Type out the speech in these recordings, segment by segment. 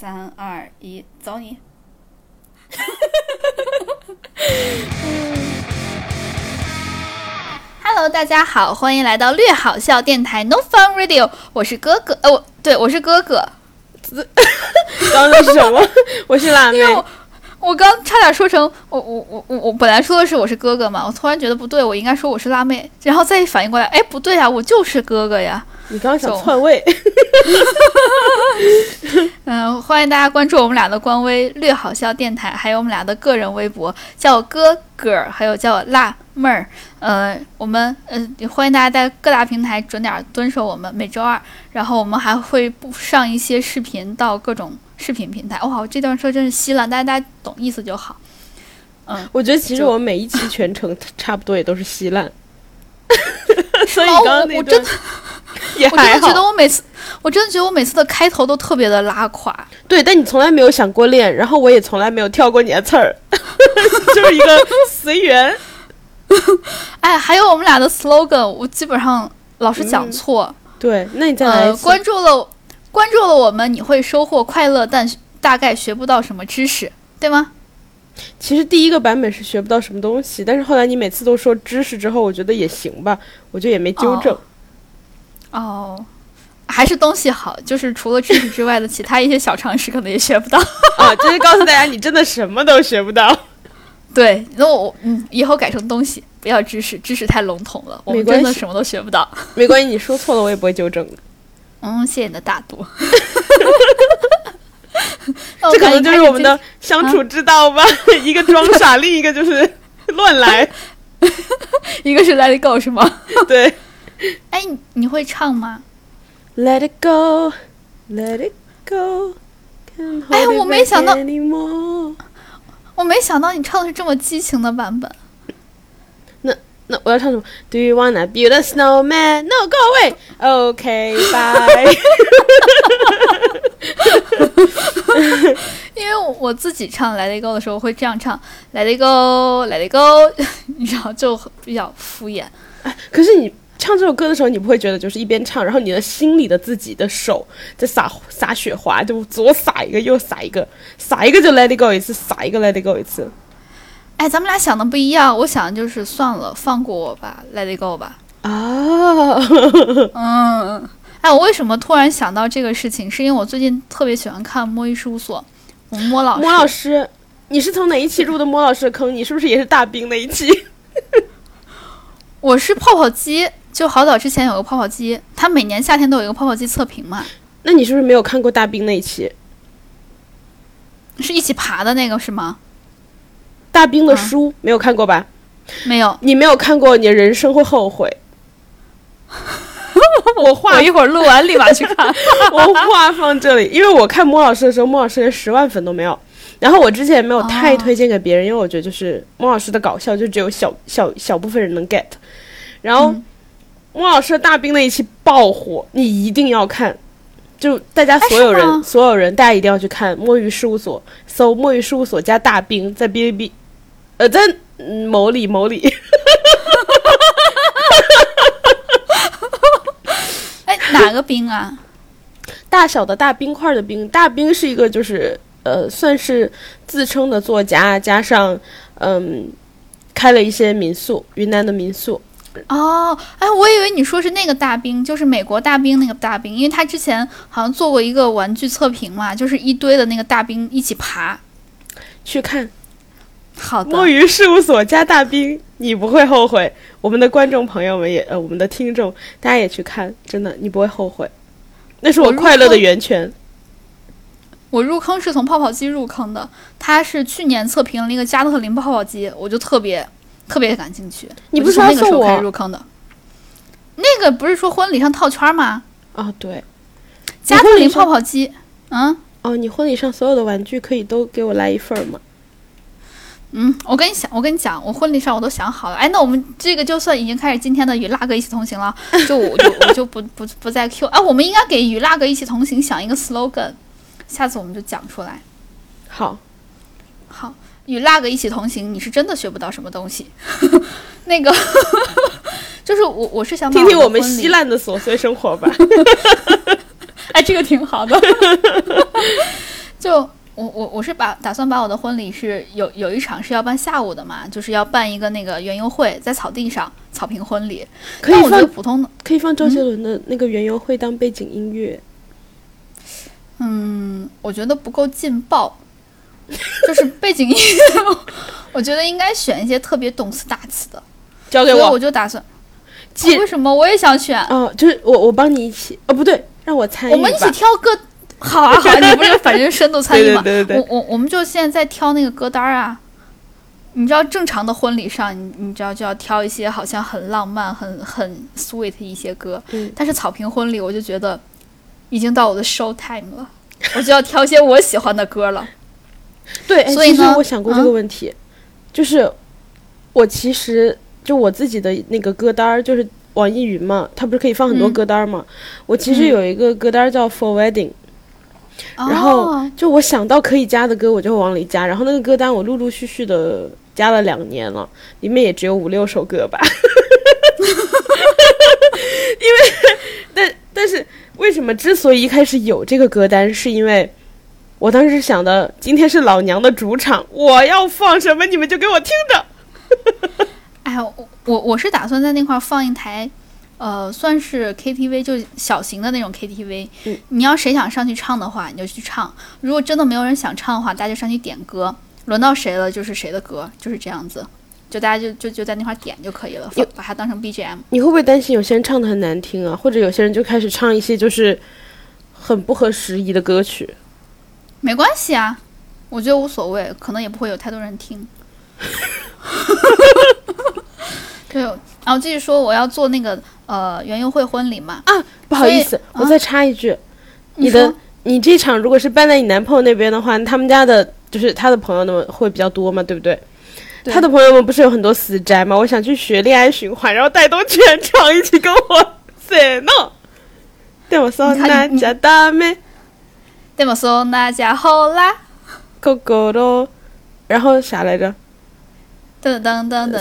三二一，走你！Hello，大家好，欢迎来到略好笑电台 No Fun Radio，我是哥哥，呃，我对我是哥哥，刚刚那是什么？我是辣妹因为我我刚差点说成我我我我我本来说的是我是哥哥嘛，我突然觉得不对，我应该说我是辣妹，然后再一反应过来，哎，不对呀，我就是哥哥呀。你刚刚想篡位，嗯，欢迎大家关注我们俩的官微“略好笑电台”，还有我们俩的个人微博，叫我哥哥，还有叫我辣妹儿。呃，我们呃也欢迎大家在各大平台准点蹲守我们，每周二，然后我们还会不上一些视频到各种视频平台。哇，我这段说真是稀烂，大家大家懂意思就好。嗯，我觉得其实我们每一期全程差不多也都是稀烂，所以哦刚刚那段我我真的也还我真的觉得。我每次，我真的觉得我每次的开头都特别的拉垮。对，但你从来没有想过练，然后我也从来没有跳过你的刺儿，就是一个随缘。哎，还有我们俩的 slogan，我基本上老是讲嗯错。对，那你再来呃，关注了关注了我们，你会收获快乐，但大概学不到什么知识，对吗？其实第一个版本是学不到什么东西，但是后来你每次都说知识之后，我觉得也行吧，我就也没纠正。哦，还是东西好，就是除了知识之外的其他一些小常识，可能也学不到。啊，就是告诉大家，你真的什么都学不到。对，那我嗯，以后改成东西，不要知识，知识太笼统了，我们真的什么都学不到。没关系，你说错了我也不会纠正的。嗯，谢谢你的大度。那这可能就是我们的相处之道吧，一个装 傻，另一个就是乱来。一个是 Let It Go 是吗？对哎，你你会唱吗？，Let it go, let it go. can't 哎 hold it 我没想到我没想到你唱的是这么激情的版本。那我要唱什么？Do you wanna build a snowman? No, go away. OK, bye. 因为我自己唱《Let It Go》的时候会这样唱，Let It Go，Let It Go，你知道就比较敷衍。可是你唱这首歌的时候，你不会觉得就是一边唱，然后你的心里的自己的手在撒撒雪花，就左撒一个，右撒一个，撒一个就 Let it go 一次，撒一个 Let it go 一次。哎，咱们俩想的不一样，我想的就是算了，放过我吧，Let It Go 吧。啊，嗯，哎，我为什么突然想到这个事情？是因为我最近特别喜欢看《摸鱼事务所》，我们摸老师。摸老师，你是从哪一期入的摸老师的坑？你是不是也是大兵那一期？我是泡泡机，就好早之前有个泡泡机，它每年夏天都有一个泡泡机测评嘛，那你是不是没有看过大兵那一期？是一起爬的那个是吗？大兵的啊书、没有看过吧？没有，你没有看过，你的人生会后悔。我话我一会儿录完立马去看。我话放这里，因为我看莫老师的时候，莫老师连十万粉都没有。然后我之前也没有太哦推荐给别人，因为我觉得就是莫老师的搞笑就只有小小小部分人能 get。然后、嗯莫老师的大兵那一期爆火，你一定要看。就大家哎所有人，所有人，大家一定要去看摸鱼事务所，搜摸鱼事务所加大兵，在哔哩哔，呃，在嗯某里某里，哎，哪个冰啊？大小的大冰块的冰，大冰是一个就是呃，算是自称的作家，加上嗯，开了一些民宿，云南的民宿。哦，哎，我以为你说是那个大兵，就是美国大兵那个大兵，因为他之前好像做过一个玩具测评嘛，就是一堆的那个大兵一起爬。去看好的，摸鱼事务所加大兵，你不会后悔。我们的观众朋友们也呃，我们的听众，大家也去看，真的你不会后悔。那是我快乐的源泉。我入坑是从泡泡机入坑的，他是去年测评了一个加特林泡泡机，我就特别特别感兴趣。你不是说要送就从那个时候开始我入坑的？那个不是说婚礼上套圈吗？啊，对，加特林泡泡机，嗯哦，你婚礼上所有的玩具可以都给我来一份吗？嗯，我跟你想，我跟你讲，我婚礼上我都想好了。哎，那我们这个就算已经开始今天的与辣哥一起同行了，就我就我就不不不再 Q 啊，我们应该给与辣哥一起同行想一个 slogan，下次我们就讲出来。好，好，与辣哥一起同行，你是真的学不到什么东西。那个 就是我我是想把听听我们稀烂的琐碎生活吧。哎，这个挺好的。就我我我是把打算把我的婚礼是有有一场是要办下午的嘛，就是要办一个那个园游会，在草地上草坪婚礼。可以放普通的，可以放周杰伦的那个园游会当背景音乐。嗯，我觉得不够劲爆，就是背景音乐，我觉得应该选一些特别动词大词的。交给我所以我。就打算，既为什么我也想选？哦，就是我我帮你一起哦，不对，让我参与吧。我们一起挑歌，好啊好啊，你不是反正深度参与嘛？对对对对对我我我们就现在在挑那个歌单儿啊。你知道正常的婚礼上，你你知道就要挑一些好像很浪漫、很很 sweet 一些歌，嗯但是草坪婚礼我就觉得已经到我的 show time 了，我就要挑一些我喜欢的歌了。对，所以呢我想过这个问题，就是我其实就我自己的那个歌单儿，就是网易云嘛，它不是可以放很多嗯歌单儿嘛？我其实嗯有一个歌单儿叫 For Wedding，、然后哦就我想到可以加的歌，我就会往里加。然后那个歌单我陆陆续续的加了两年了，里面也只有五六首歌吧。因为，但但是为什么之所以一开始有这个歌单，是因为我当时想的，今天是老娘的主场，我要放什么你们就给我听着。哎呀，我我我是打算在那块儿放一台，呃，算是 KTV，就小型的那种 KTV。嗯你要谁想上去唱的话，你就去唱；如果真的没有人想唱的话，大家就上去点歌，轮到谁了就是谁的歌，就是这样子。就大家就就就在那块儿点就可以了，有把它当成 BGM。你会不会担心有些人唱的很难听啊？或者有些人就开始唱一些就是很不合时宜的歌曲？没关系啊，我觉得无所谓，可能也不会有太多人听。对，然后继续说，我要做那个呃园游会婚礼嘛。不好意思，所以我再插一句，你说的你这场如果是办在你男朋友那边的话，他们家的就是他的朋友们会比较多嘛，对不对？对他的朋友们不是有很多死宅吗？我想去学恋爱循环，然后带动全场一起跟我 say no。对我说那你看你家大妹でもそんな家伙啦，狗狗咯，然后啥来着？ 噔噔噔噔。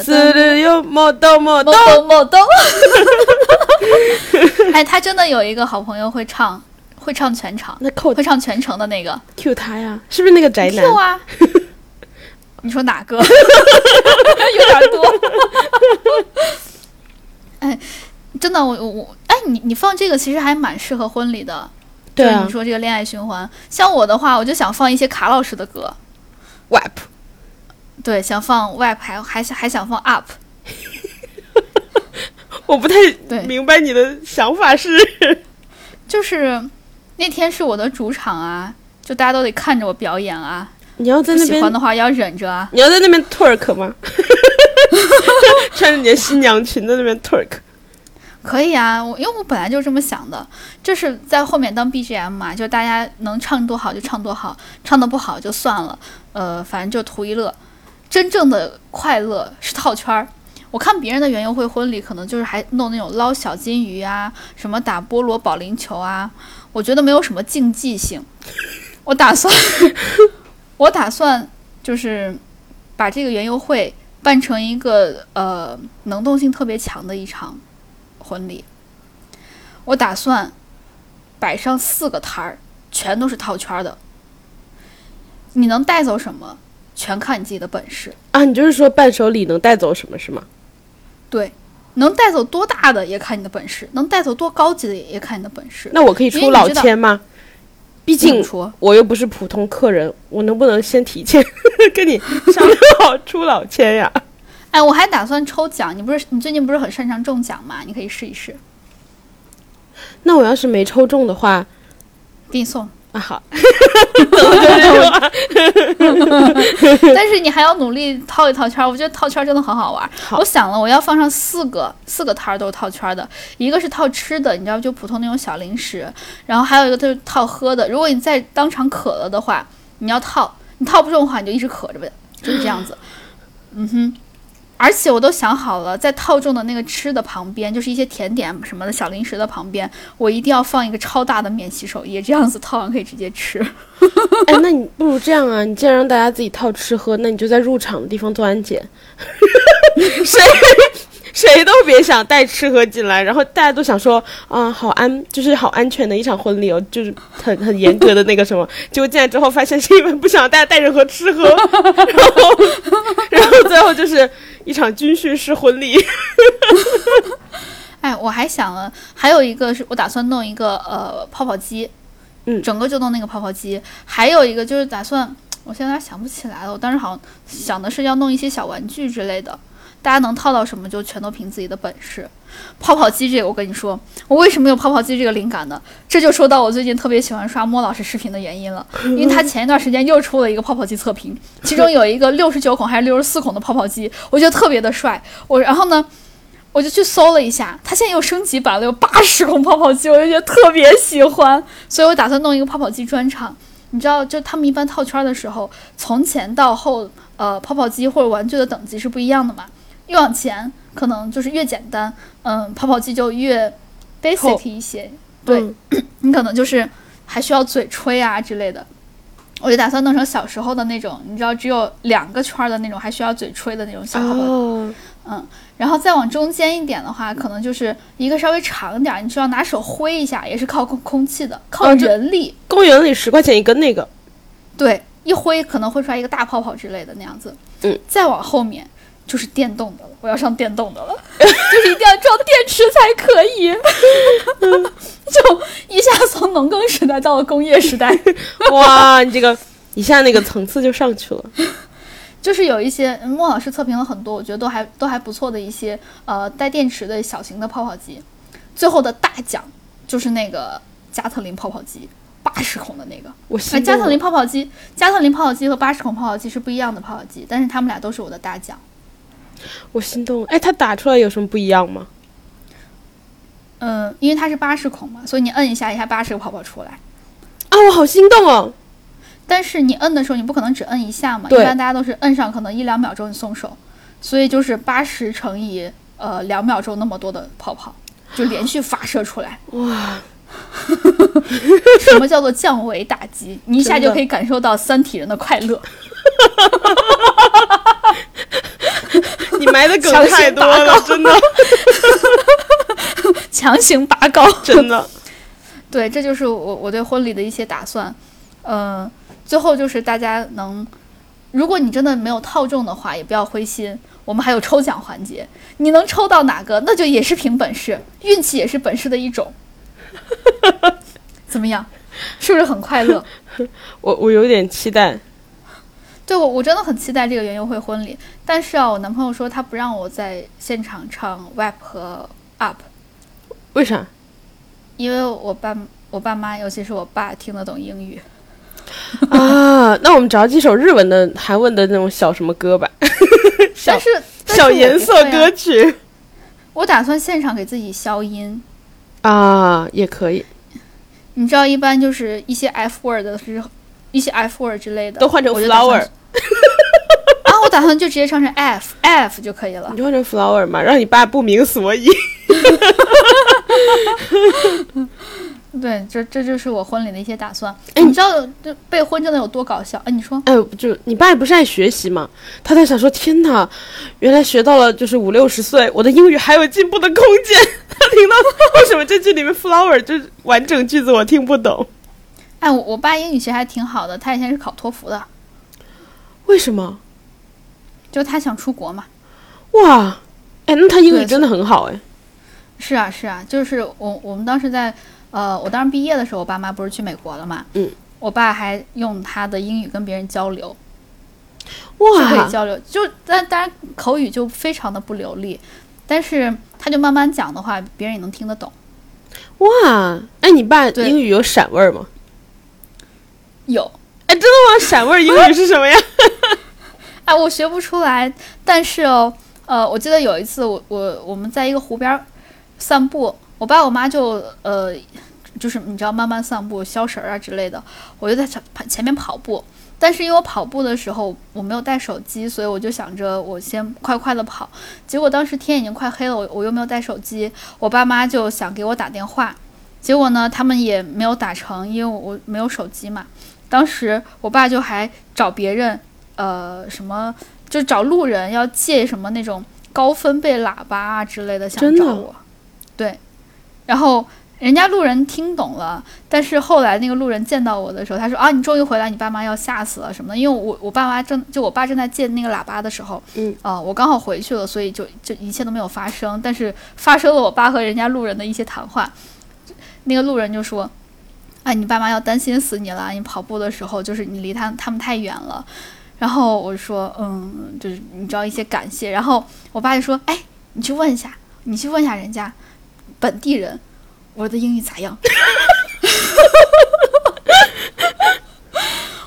哎，他真的有一个好朋友会唱，会唱全场，那扣会唱全程的那个 Q 他呀，是不是那个宅男？Q 啊。你说哪个？有点多。哎，真的，我我我，哎，你你放这个其实还蛮适合婚礼的。对啊就是你说这个恋爱循环，像我的话，我就想放一些卡老师的歌，，WAP。对，想放 WAP，还还想还想放 UP，我不太对明白你的想法是，就是那天是我的主场啊，就大家都得看着我表演啊，你要在那边喜欢的话要忍着啊。你要在那边 twerk 吗？穿着你的新娘裙在那边 twerk，可以啊，我因为我本来就这么想的，就是在后面当 BGM 嘛，就大家能唱多好就唱多好，唱的不好就算了，呃，反正就图一乐。真正的快乐是套圈儿。我看别人的园游会婚礼，可能就是还弄那种捞小金鱼啊，什么打菠萝保龄球啊，我觉得没有什么竞技性。我打算，我打算就是把这个园游会办成一个呃能动性特别强的一场婚礼。我打算摆上四个摊儿，全都是套圈儿的。你能带走什么，全看你自己的本事。啊，你就是说伴手礼能带走什么是吗？对，能带走多大的也看你的本事，能带走多高级的也也看你的本事。那我可以出老千吗？毕竟说，我又不是普通客人，我能不能先提前 跟你商量好出老千呀？哎，我还打算抽奖。你不是你最近不是很擅长中奖吗？你可以试一试，那我要是没抽中的话，给你送。啊好，但是你还要努力套一套圈儿，我觉得套圈儿真的很好玩儿。好我想了，我要放上四个四个摊儿都是套圈儿的，一个是套吃的，你知道就普通那种小零食，然后还有一个就是套喝的。如果你在当场渴了的话，你要套，你套不中的话，你就一直渴着呗，就是这样子。嗯哼。而且我都想好了，在套中的那个吃的旁边，就是一些甜点什么的小零食的旁边，我一定要放一个超大的免洗手液，这样子套完可以直接吃。哎，那你不如这样啊！你既然让大家自己套吃喝，那你就在入场的地方做安检。谁 谁都别想带吃喝进来，然后大家都想说啊，好安，就是好安全的一场婚礼哦，就是很很严格的那个什么。结果进来之后，发现是因为不想大家带任何吃喝，然后然后最后就是一场军训式婚礼。哎，我还想了，还有一个是我打算弄一个呃泡泡机，嗯整个就弄那个泡泡机。还有一个就是打算，我现在想不起来了，我当时好像想的是要弄一些小玩具之类的，大家能套到什么就全都凭自己的本事。泡泡机这个，我跟你说，我为什么有泡泡机这个灵感呢？这就说到我最近特别喜欢刷莫老师视频的原因了，因为他前一段时间又出了一个泡泡机测评，其中有一个六十九孔还是六十四孔的泡泡机，我觉得特别的帅。我然后呢，我就去搜了一下，它现在又升级版了，有八十孔泡泡机，我就觉得特别喜欢，所以我打算弄一个泡泡机专场。你知道，就他们一般套圈的时候，从前到后，呃，泡泡机或者玩具的等级是不一样的嘛。越往前，可能就是越简单，嗯，泡泡机就越 basic 一些。对、嗯 你可能就是还需要嘴吹啊之类的。我就打算弄成小时候的那种，你知道，只有两个圈儿的那种，还需要嘴吹的那种小泡泡嗯，然后再往中间一点的话，可能就是一个稍微长点儿，你需要拿手挥一下，也是靠空空气的，靠人力。公园里十块钱一根那个，对，一挥可能会出来一个大泡泡之类的那样子。嗯，再往后面就是电动的了，我要上电动的了，就是一定要装电池才可以。就一下从农耕时代到了工业时代，哇，你这个一下那个层次就上去了。就是有一些嗯莫老师测评了很多，我觉得都还都还不错的一些呃带电池的小型的泡泡机。最后的大奖就是那个加特林泡泡机，八十孔的那个。我哎，加特林。泡泡机，加特林泡泡机和八十孔泡泡机是不一样的泡泡机，但是他们俩都是我的大奖。我心动了。哎，它打出来有什么不一样吗？嗯，因为它是八十孔嘛，所以你摁一下，一下八十个泡泡出来。啊，我好心动哦！但是你摁的时候，你不可能只摁一下嘛，一般大家都是摁上可能一两秒钟你松手，所以就是八十乘以呃两秒钟那么多的泡泡，就连续发射出来。哇，什么叫做降维打击？你一下就可以感受到三体人的快乐。你埋的梗太多了，真的，强行拔高。真的。对，这就是我我对婚礼的一些打算。嗯、最后就是大家能，如果你真的没有套中的话，也不要灰心，我们还有抽奖环节，你能抽到哪个，那就也是凭本事，运气也是本事的一种。怎么样？是不是很快乐？我我有点期待。对我我真的很期待这个园游会婚礼，但是啊，我男朋友说他不让我在现场唱 rap 和 up，为啥？因为我爸我爸妈，尤其是我爸听得懂英语。啊，那我们找几首日文的、韩文的那种小什么歌吧，小但是小颜色歌曲我打算现场给自己消音。啊，也可以，你知道，一般就是一些 F word 的是一些 F word 之类的，都换成 flower，啊，我打算就直接唱成 F F 就可以了你。就换成 flower 嘛，让你爸不明所以。对，这这就是我婚礼的一些打算。哎你知道这备婚真的有多搞笑？哎，你说哎，就你爸不是爱学习嘛？他在想说，天哪，原来学到了就是五六十岁，我的英语还有进步的空间。他听到为什么这句里面 flower 就是完整句子我听不懂，哎，我我爸英语其实还挺好的，他以前是考托福的，为什么？就他想出国嘛。哇，哎，那他英语真的很好哎。是啊，是啊，就是我我们当时在呃，我当时毕业的时候，我爸妈不是去美国了嘛，嗯，我爸还用他的英语跟别人交流，哇可以，交流，就但当然口语就非常的不流利，但是他就慢慢讲的话，别人也能听得懂。哇，哎，你爸英语有闪味儿吗？有，哎，真的吗？闪味儿英语是什么呀？哎，我学不出来，但是哦，呃，我记得有一次我我我们在一个湖边儿散步，我爸我妈就呃，就是你知道慢慢散步消食儿啊之类的，我就在前前面跑步。但是因为我跑步的时候我没有带手机，所以我就想着我先快快的跑。结果当时天已经快黑了，我我又没有带手机，我爸妈就想给我打电话，结果呢他们也没有打成，因为我我没有手机嘛。当时我爸就还找别人，呃，什么就找路人要借什么那种高分贝喇叭啊之类的想找我，对，然后人家路人听懂了，但是后来那个路人见到我的时候，他说啊，你终于回来，你爸妈要吓死了什么的，因为我我爸妈正就我爸正在借那个喇叭的时候，嗯，啊、我刚好回去了，所以就就一切都没有发生，但是发生了我爸和人家路人的一些谈话，那个路人就说。啊，你爸妈要担心死你了！你跑步的时候，就是你离他他们太远了。然后我说，嗯，就是你知道一些感谢。然后我爸就说，哎，你去问一下，你去问一下人家本地人，我的英语咋样？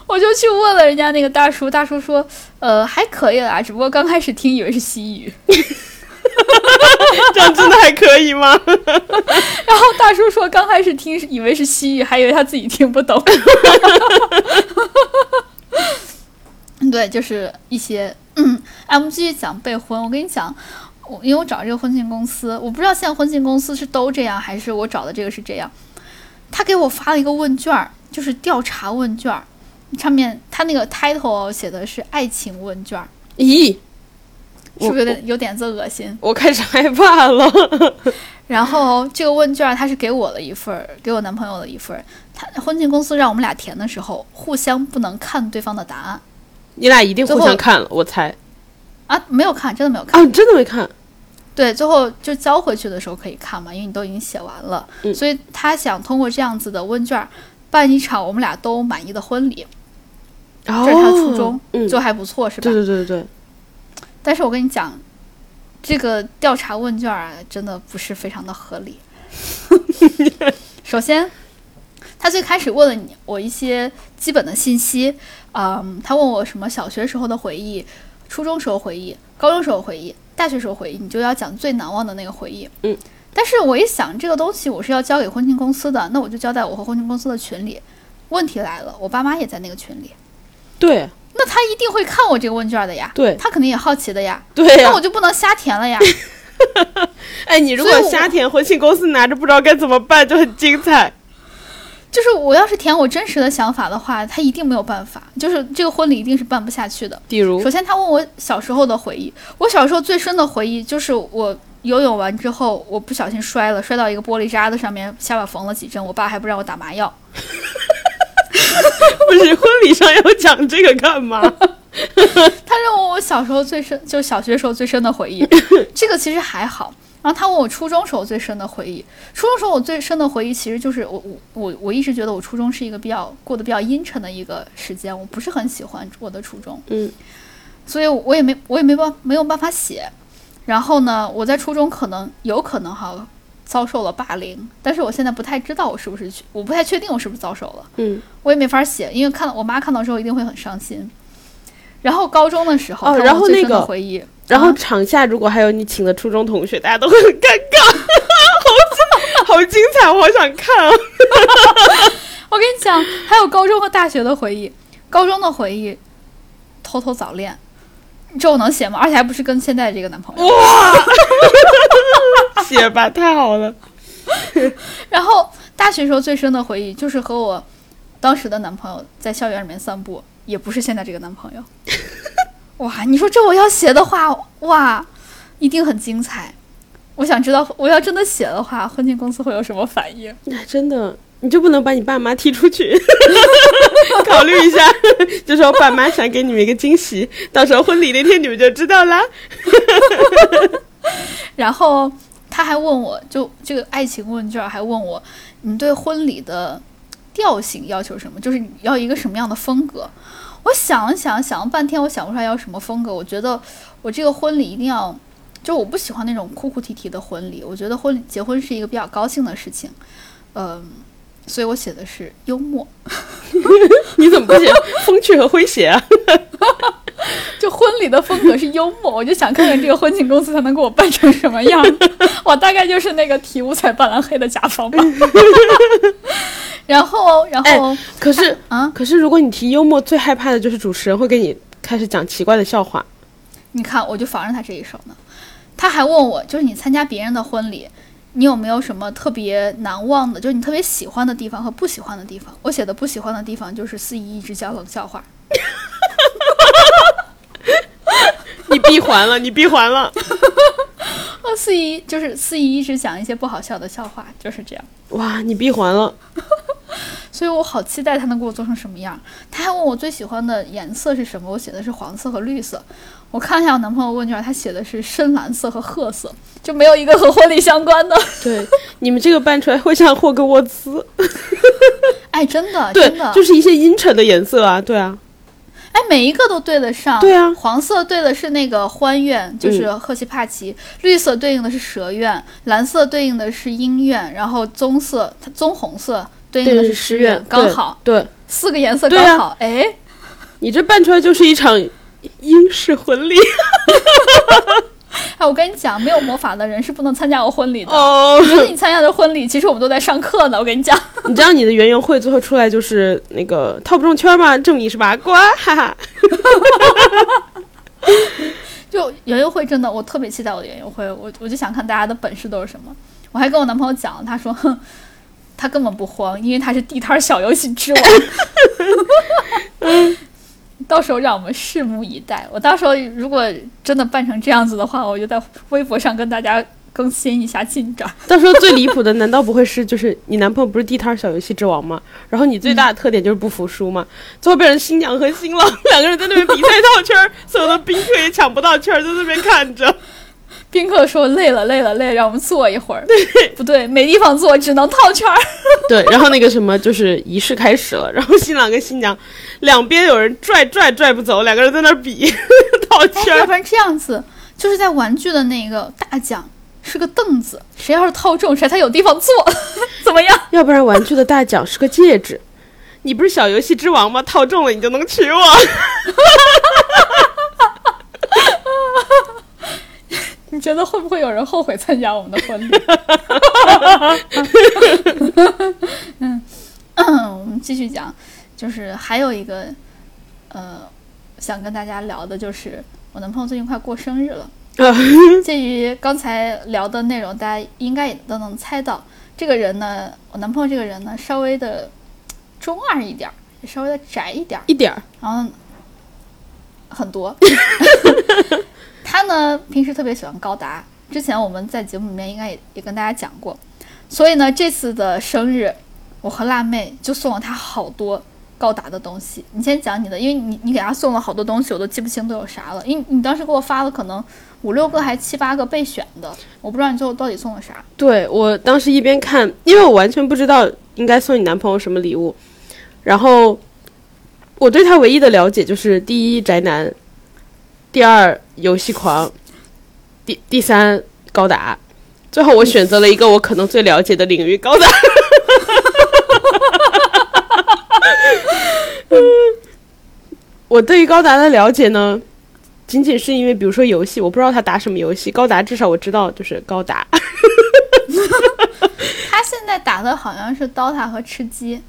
我就去问了人家那个大叔，大叔说，呃，还可以啦，只不过刚开始听以为是西语。这样真的还可以吗？然后大叔说，刚开始听以为是西语，还以为他自己听不懂。对，就是一些，嗯，哎，我们继续讲备婚。我跟你讲，我因为我找这个婚庆公司，我不知道现在婚庆公司是都这样，还是我找的这个是这样。他给我发了一个问卷儿，就是调查问卷儿，上面他那个 title 写的是爱情问卷儿，咦，是不是有点有点子恶心？我开始害怕了。然后这个问卷儿他是给我了一份儿，给我男朋友了一份儿。他婚庆公司让我们俩填的时候，互相不能看对方的答案你俩一定互相看了，我猜。啊，没有看，真的没有看。啊，真的没看？对，最后就交回去的时候可以看嘛，因为你都已经写完了。嗯所以他想通过这样子的问卷儿，办一场我们俩都满意的婚礼，哦，这是他的初衷，嗯，就还不错，是吧？对对对对对，但是我跟你讲，这个调查问卷啊，真的不是非常的合理。首先，他最开始问了你我一些基本的信息，嗯，他问我什么小学时候的回忆、初中时候回忆、高中时候回忆、大学时候回忆，你就要讲最难忘的那个回忆。嗯。但是我一想，这个东西我是要交给婚庆公司的，那我就交在我和婚庆公司的群里。问题来了，我爸妈也在那个群里，对那他一定会看我这个问卷的呀，对他肯定也好奇的呀。对呀那我。就不能瞎填了呀。哎，你如果瞎填婚庆公司拿着不知道该怎么办，就很精彩。就是我要是填我真实的想法的话，他一定没有办法，就是这个婚礼一定是办不下去的。比如首，先，他问我小时候的回忆，我小时候最深的回忆就是我游泳完之后，我不小心摔了，摔到一个玻璃渣子上面，下巴缝了几针，我爸还不让我打麻药。不是婚礼上要讲这个干嘛？他让我我小时候最深，就小学时候最深的回忆，这个其实还好。然后他问我初中时候最深的回忆，初中时候我最深的回忆其实就是我我我我一直觉得我初中是一个比较过得比较阴沉的一个时间，我不是很喜欢我的初中，嗯，所以我也没我也没办没有办法写。然后呢，我在初中可能有可能哈遭受了霸凌，但是我现在不太知道我是不是去，我不太确定我是不是遭受了。嗯，我也没法写，因为看到我妈看到之后一定会很伤心。然后高中的时候，哦然后那个回忆，然后啊场下如果还有你请的初中同学，大家都会很尴尬，好好精彩，我好想看啊！我跟你讲，还有高中和大学的回忆。高中的回忆，偷偷早恋，这我能写吗？而且还不是跟现在这个男朋友。写吧，太好了。然后大学时候最深的回忆就是和我当时的男朋友在校园里面散步，也不是现在这个男朋友。哇，你说这我要写的话，哇，一定很精彩。我想知道，我要真的写的话，婚庆公司会有什么反应？那真的，你就不能把你爸妈踢出去？考虑一下，就说爸妈想给你们一个惊喜，到时候婚礼那天你们就知道啦。然后他还问我，就这个爱情问卷还问我，你对婚礼的调性要求什么？就是你要一个什么样的风格？我想了想，想了半天，我想不出来要什么风格。我觉得我这个婚礼一定要，就我不喜欢那种哭哭啼啼的婚礼。我觉得婚礼结婚是一个比较高兴的事情，嗯、所以我写的是幽默。你怎么不写风趣和诙谐啊？就婚礼的风格是幽默，我就想看看这个婚庆公司他能给我办成什么样。我大概就是那个提五彩斑斓黑的甲方吧。然后，然后、可是，啊，可是如果你提幽默，最害怕的就是主持人会给你开始讲奇怪的笑话。你看，我就防着他这一手呢。他还问我，就是你参加别人的婚礼，你有没有什么特别难忘的，就是你特别喜欢的地方和不喜欢的地方？我写的不喜欢的地方就是司仪一直讲冷笑话。你闭环了，你闭环了。呃，司仪就是四姨一直讲一些不好笑的笑话，就是这样。哇，你闭环了，所以我好期待他能给我做成什么样。他还问我最喜欢的颜色是什么，我写的是黄色和绿色。我看一下我男朋友问卷，他写的是深蓝色和褐色，就没有一个和婚礼相关的。对，你们这个办出来会像霍格沃兹，哎，真的，真的，，就是一些阴沉的颜色啊，对啊，哎，每一个都对得上。对啊。黄色对的是那个欢院，就是赫奇帕奇；绿色对应的是蛇院，蓝色对应的是鹰院，然后棕色、它棕红色对应的是狮院，刚好。对。四个颜色刚好。哎，你这办出来就是一场英式婚礼 哎，我跟你讲，没有魔法的人是不能参加我婚礼的。哦。觉得你参加的婚礼，其实我们都在上课呢。我跟你讲，你知道你的园游会最后出来就是那个套不中圈吗？证明你是麻瓜，哈哈。就园游会真的，我特别期待我的园游会，我我就想看大家的本事都是什么。我还跟我男朋友讲，他说，哼，他根本不慌，因为他是地摊小游戏之王。到时候让我们拭目以待。我到时候如果真的办成这样子的话，我就在微博上跟大家更新一下进展。到时候最离谱的，难道不会是就是你男朋友不是地摊小游戏之王吗？然后你最大的特点就是不服输嘛，最后变成新娘和新郎两个人在那边比赛套圈儿，所有的宾客也抢不到圈儿，在那边看着。宾客说累了累了累了，让我们坐一会儿。对 不对，没地方坐，只能套圈儿。对，然后那个什么就是仪式开始了，然后新郎跟新娘两边有人拽拽拽不走，两个人在那儿比 套哎，圈儿。要不然这样子，就是在玩具的那个大奖是个凳子，谁要是套中谁才有地方坐，怎么样？要不然玩具的大奖是个戒指。你不是小游戏之王吗？套中了你就能娶我。觉得会不会有人后悔参加我们的婚礼？嗯，我们继续讲，就是还有一个呃，想跟大家聊的就是我男朋友最近快过生日了。鉴于刚才聊的内容，大家应该也都能猜到，这个人呢，我男朋友这个人呢，稍微的中二一点儿，也稍微的宅一点儿，一点儿，然后很多。他呢，平时特别喜欢高达，之前我们在节目里面应该也也跟大家讲过，所以呢，这次的生日，我和辣妹就送了他好多高达的东西。你先讲你的，因为你你给他送了好多东西，我都记不清都有啥了，因为你当时给我发了可能五六个还七八个备选的，我不知道你最后到底送了啥。对我当时一边看，因为我完全不知道应该送你男朋友什么礼物，然后我对他唯一的了解就是第一宅男，第二游戏狂，第第三高达，最后我选择了一个我可能最了解的领域高达。我对于高达的了解呢，仅仅是因为，比如说游戏，我不知道他打什么游戏，高达至少我知道就是高达。他现在打的好像是 DOTA 和吃鸡，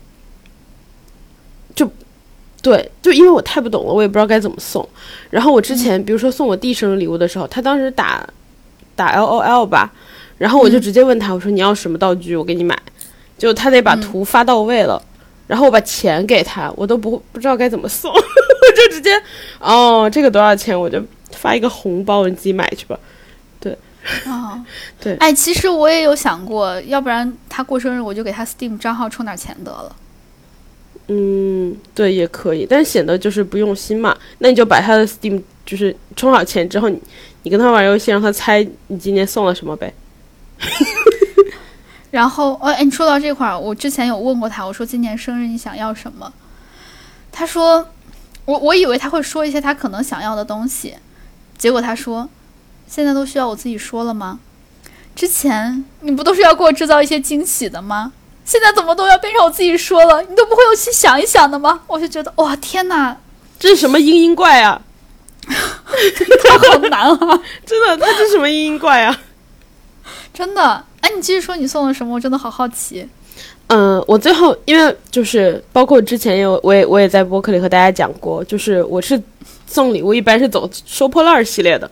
对，就因为我太不懂了，我也不知道该怎么送。然后我之前，比如说送我弟生日礼物的时候，他当时打打 L O L 吧，然后我就直接问他，我说你要什么道具，我给你买。就他得把图发到位了，然后我把钱给他，我都不不知道该怎么送，我就直接哦，这个多少钱，我就发一个红包，你自己买去吧。对哦，对哎，其实我也有想过，要不然他过生日我就给他 Steam 账号充点钱得了。嗯，对，也可以，但显得就是不用心嘛。那你就把他的 Steam 就是充好钱之后，你你跟他玩游戏，让他猜你今年送了什么呗。然后，呃，哎，你说到这块儿，我之前有问过他，我说今年生日你想要什么？他说，我我以为他会说一些他可能想要的东西，结果他说，现在都需要我自己说了吗？之前你不都是要给我制造一些惊喜的吗？现在怎么都要变成我自己说了？你都不会有去想一想的吗？我就觉得，哇，天哪，这是什么嘤嘤怪啊？他好难啊！真的，他这是什么嘤嘤怪啊？真的，哎，你继续说你送了什么，我真的好好奇。嗯，我最后因为就是包括之前有我也我也在播客里和大家讲过，就是我是送礼物一般是走收破烂儿系列的，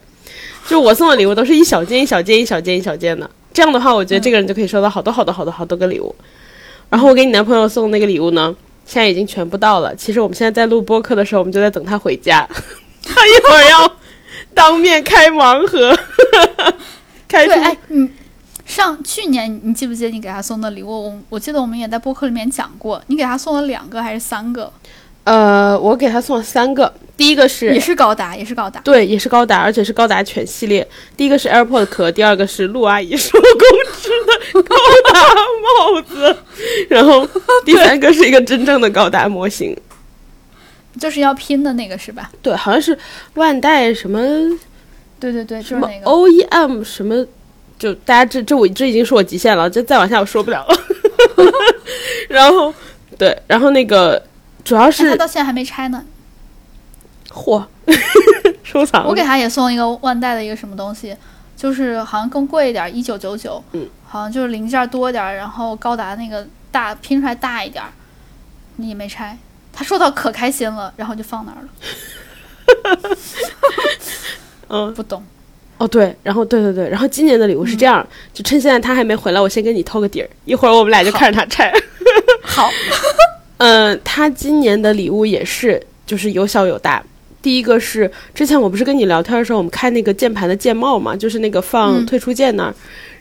就是我送的礼物都是一小件一小件一小件一小件的，这样的话，我觉得这个人就可以收到好多好多好多好多个礼物。然后我给你男朋友送那个礼物呢，现在已经全部到了。其实我们现在在录播客的时候，我们就在等他回家，他一会儿要当面开盲盒。开出对，哎，你上去年你记不记得你给他送的礼物？我我记得我们也在播客里面讲过，你给他送了两个还是三个？呃，我给他送了三个，第一个是也是高达，也是高达。对，也是高达，而且是高达全系列。第一个是 AirPod 壳，第二个是陆阿姨手工织的 高达帽子，然后第三个是一个真正的高达模型。就是要拼的那个是吧？对，好像是万代什么对对对，就是那个。OEM 什么，就大家这这我这已经是我极限了，这再往下我说不了了。然后对，然后那个主要哎他是到现在还没拆呢。嚯，收藏了。我给他也送一个万代的一个什么东西，就是好像更贵一点，一九九九，嗯，好像就是零件多点儿，然后高达那个大拼出来大一点儿，你也没拆。他收到可开心了，然后就放那儿了，嗯，不懂。哦对，然后对对对，然后今年的礼物是这样，就趁现在他还没回来，我先给你透个底儿，一会儿我们俩就看着他拆。好，嗯，他今年的礼物也是，就是有小有大。第一个是之前我不是跟你聊天的时候，我们看那个键盘的键帽嘛，就是那个放嗯退出键那儿，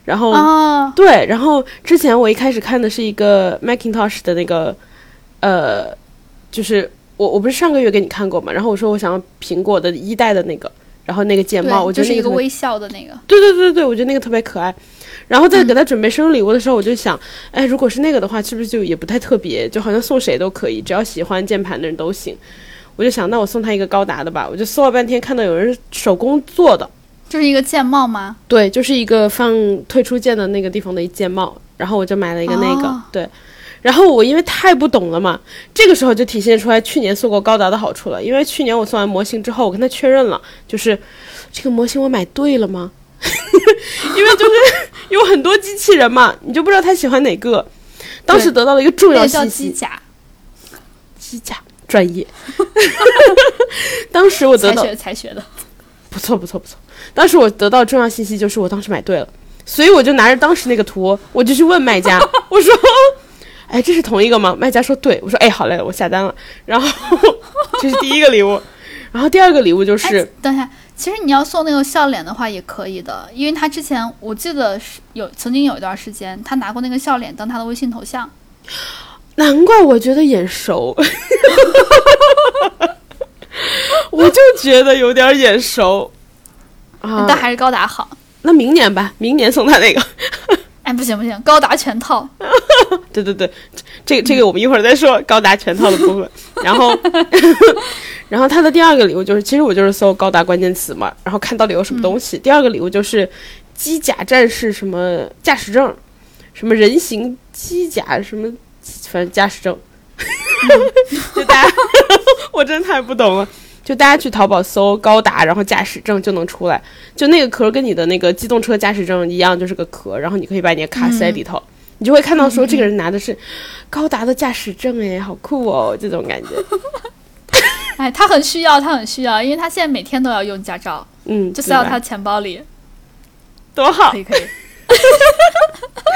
然后、啊，对，然后之前我一开始看的是一个 Macintosh 的那个，呃，就是我我不是上个月给你看过嘛，然后我说我想要苹果的一代的那个，然后那个键帽，我觉得那个就是一个微笑的那个，对对对对，我觉得那个特别可爱。然后在给他准备生日礼物的时候，我就想，哎，如果是那个的话，是不是就也不太特别？就好像送谁都可以，只要喜欢键盘的人都行。我就想，那我送他一个高达的吧。我就搜了半天，看到有人手工做的，就是一个键帽吗？对，就是一个放退出键的那个地方的一键帽，然后我就买了一个那个，哦对。然后我因为太不懂了嘛，这个时候就体现出来去年送过高达的好处了。因为去年我送完模型之后，我跟他确认了，就是这个模型我买对了吗？因为就是 有很多机器人嘛，你就不知道他喜欢哪个。当时得到了一个重要信息，机甲，机甲专业。当时我得到才学才学的。不错不错不错。当时我得到重要信息就是我当时买对了，所以我就拿着当时那个图，我就去问卖家，我说：“哎，这是同一个吗？”卖家说：“对。”我说：“哎，好嘞，我下单了。”然后 这是第一个礼物，然后第二个礼物就是、哎，等一下，其实你要送那个笑脸的话也可以的，因为他之前我记得是有曾经有一段时间，他拿过那个笑脸当他的微信头像。难怪我觉得眼熟，我就觉得有点眼熟 啊。但还是高达好。那明年吧，明年送他那个。哎，不行不行，高达全套。对对对，这个这个我们一会儿再说高达全套的部分。然后，然后他的第二个礼物就是，其实我就是搜高达关键词嘛，然后看到底有什么东西。第二个礼物就是机甲战士什么驾驶证，什么人形机甲什么，反正驾驶证。就大家，我真的太不懂了。就大家去淘宝搜高达，然后驾驶证就能出来。就那个壳跟你的那个机动车驾驶证一样，就是个壳，然后你可以把你的卡塞里头，你就会看到说这个人拿的是高达的驾驶证，哎，好酷哦，这种感觉。哎，他很需要，他很需要，因为他现在每天都要用驾照，嗯，就塞到他钱包里。多好可。以可以。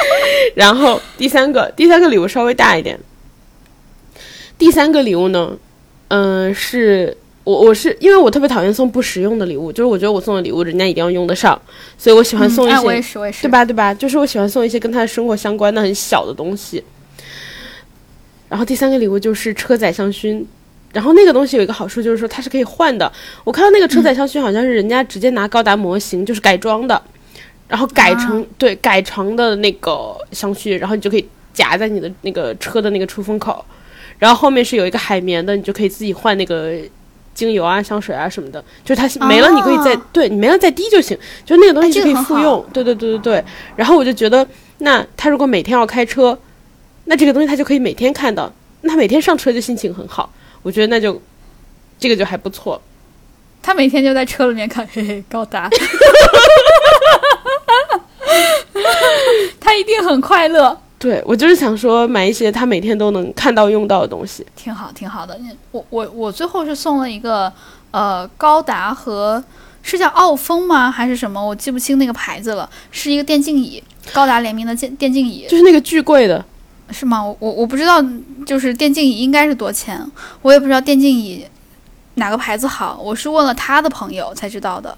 然后第三个，第三个礼物稍微大一点。第三个礼物呢，嗯、是我我是因为我特别讨厌送不实用的礼物，就是我觉得我送的礼物人家一定要用得上，所以我喜欢送一些，我也是，我也是。对？吧？对吧？就是我喜欢送一些跟他的生活相关的很小的东西。然后第三个礼物就是车载香薰，然后那个东西有一个好处就是说它是可以换的。我看到那个车载香薰好像是人家直接拿高达模型就是改装的，然后改成、对改成的那个香薰，然后你就可以夹在你的那个车的那个出风口，然后后面是有一个海绵的，你就可以自己换那个。精油啊、香水啊什么的，就是它没了，你可以再、哦对你没了再滴就行，就那个东西哎是可以复用。对对对对对。然后我就觉得，那他如果每天要开车，那这个东西他就可以每天看到，那他每天上车就心情很好。我觉得那就这个就还不错。他每天就在车里面看，嘿嘿，高达。他一定很快乐。对我就是想说买一些他每天都能看到用到的东西。挺好，挺好的。你我我我最后是送了一个呃高达和是叫奥风吗？还是什么？我记不清那个牌子了。是一个电竞椅，高达联名的电电竞椅就是那个巨贵的，是吗？我我我不知道，就是电竞椅应该是多钱，我也不知道电竞椅哪个牌子好。我是问了他的朋友才知道的。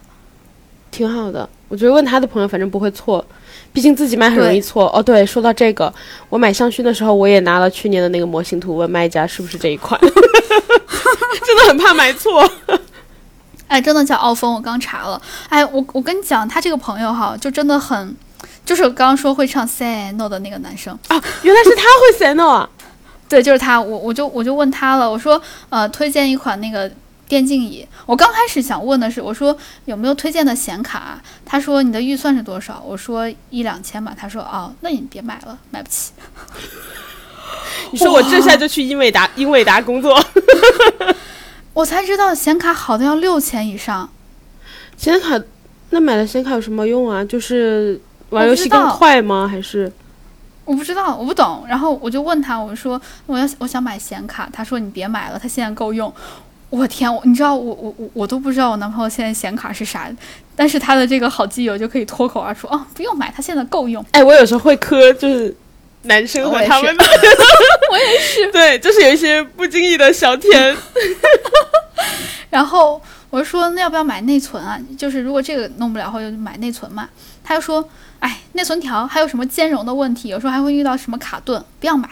挺好的。我觉得问他的朋友反正不会错，毕竟自己买很容易错。哦，对，说到这个，我买香薰的时候，我也拿了去年的那个模型图问卖家是不是这一款，真的很怕买错。哎，真的叫傲风，我刚查了。哎，我我跟你讲，他这个朋友哈，就真的很，就是刚刚说会唱 Say No 的那个男生啊，原来是他会 Say No 啊。对，就是他。我我就我就问他了，我说呃，推荐一款那个电竞椅。我刚开始想问的是，我说有没有推荐的显卡？他说你的预算是多少？我说一两千吧。他说哦，那你别买了，买不起。你说我这下就去英伟达，英伟达工作。我才知道显卡好的要六千以上，显卡那买了显卡有什么用啊？就是玩游戏更快吗？还是我不知道，我不懂。然后我就问他，我说我要我想买显卡，他说你别买了，他现在够用。我天，我你知道我我我我都不知道我男朋友现在显卡是啥，但是他的这个好基友就可以脱口而出哦，不用买，他现在够用。哎，我有时候会磕，就是男生和他们的，我也是，对，就是有一些不经意的小甜。然后我就说，那要不要买内存啊？就是如果这个弄不了，话就买内存嘛。他就说，哎，内存条还有什么兼容的问题，有时候还会遇到什么卡顿，不要买。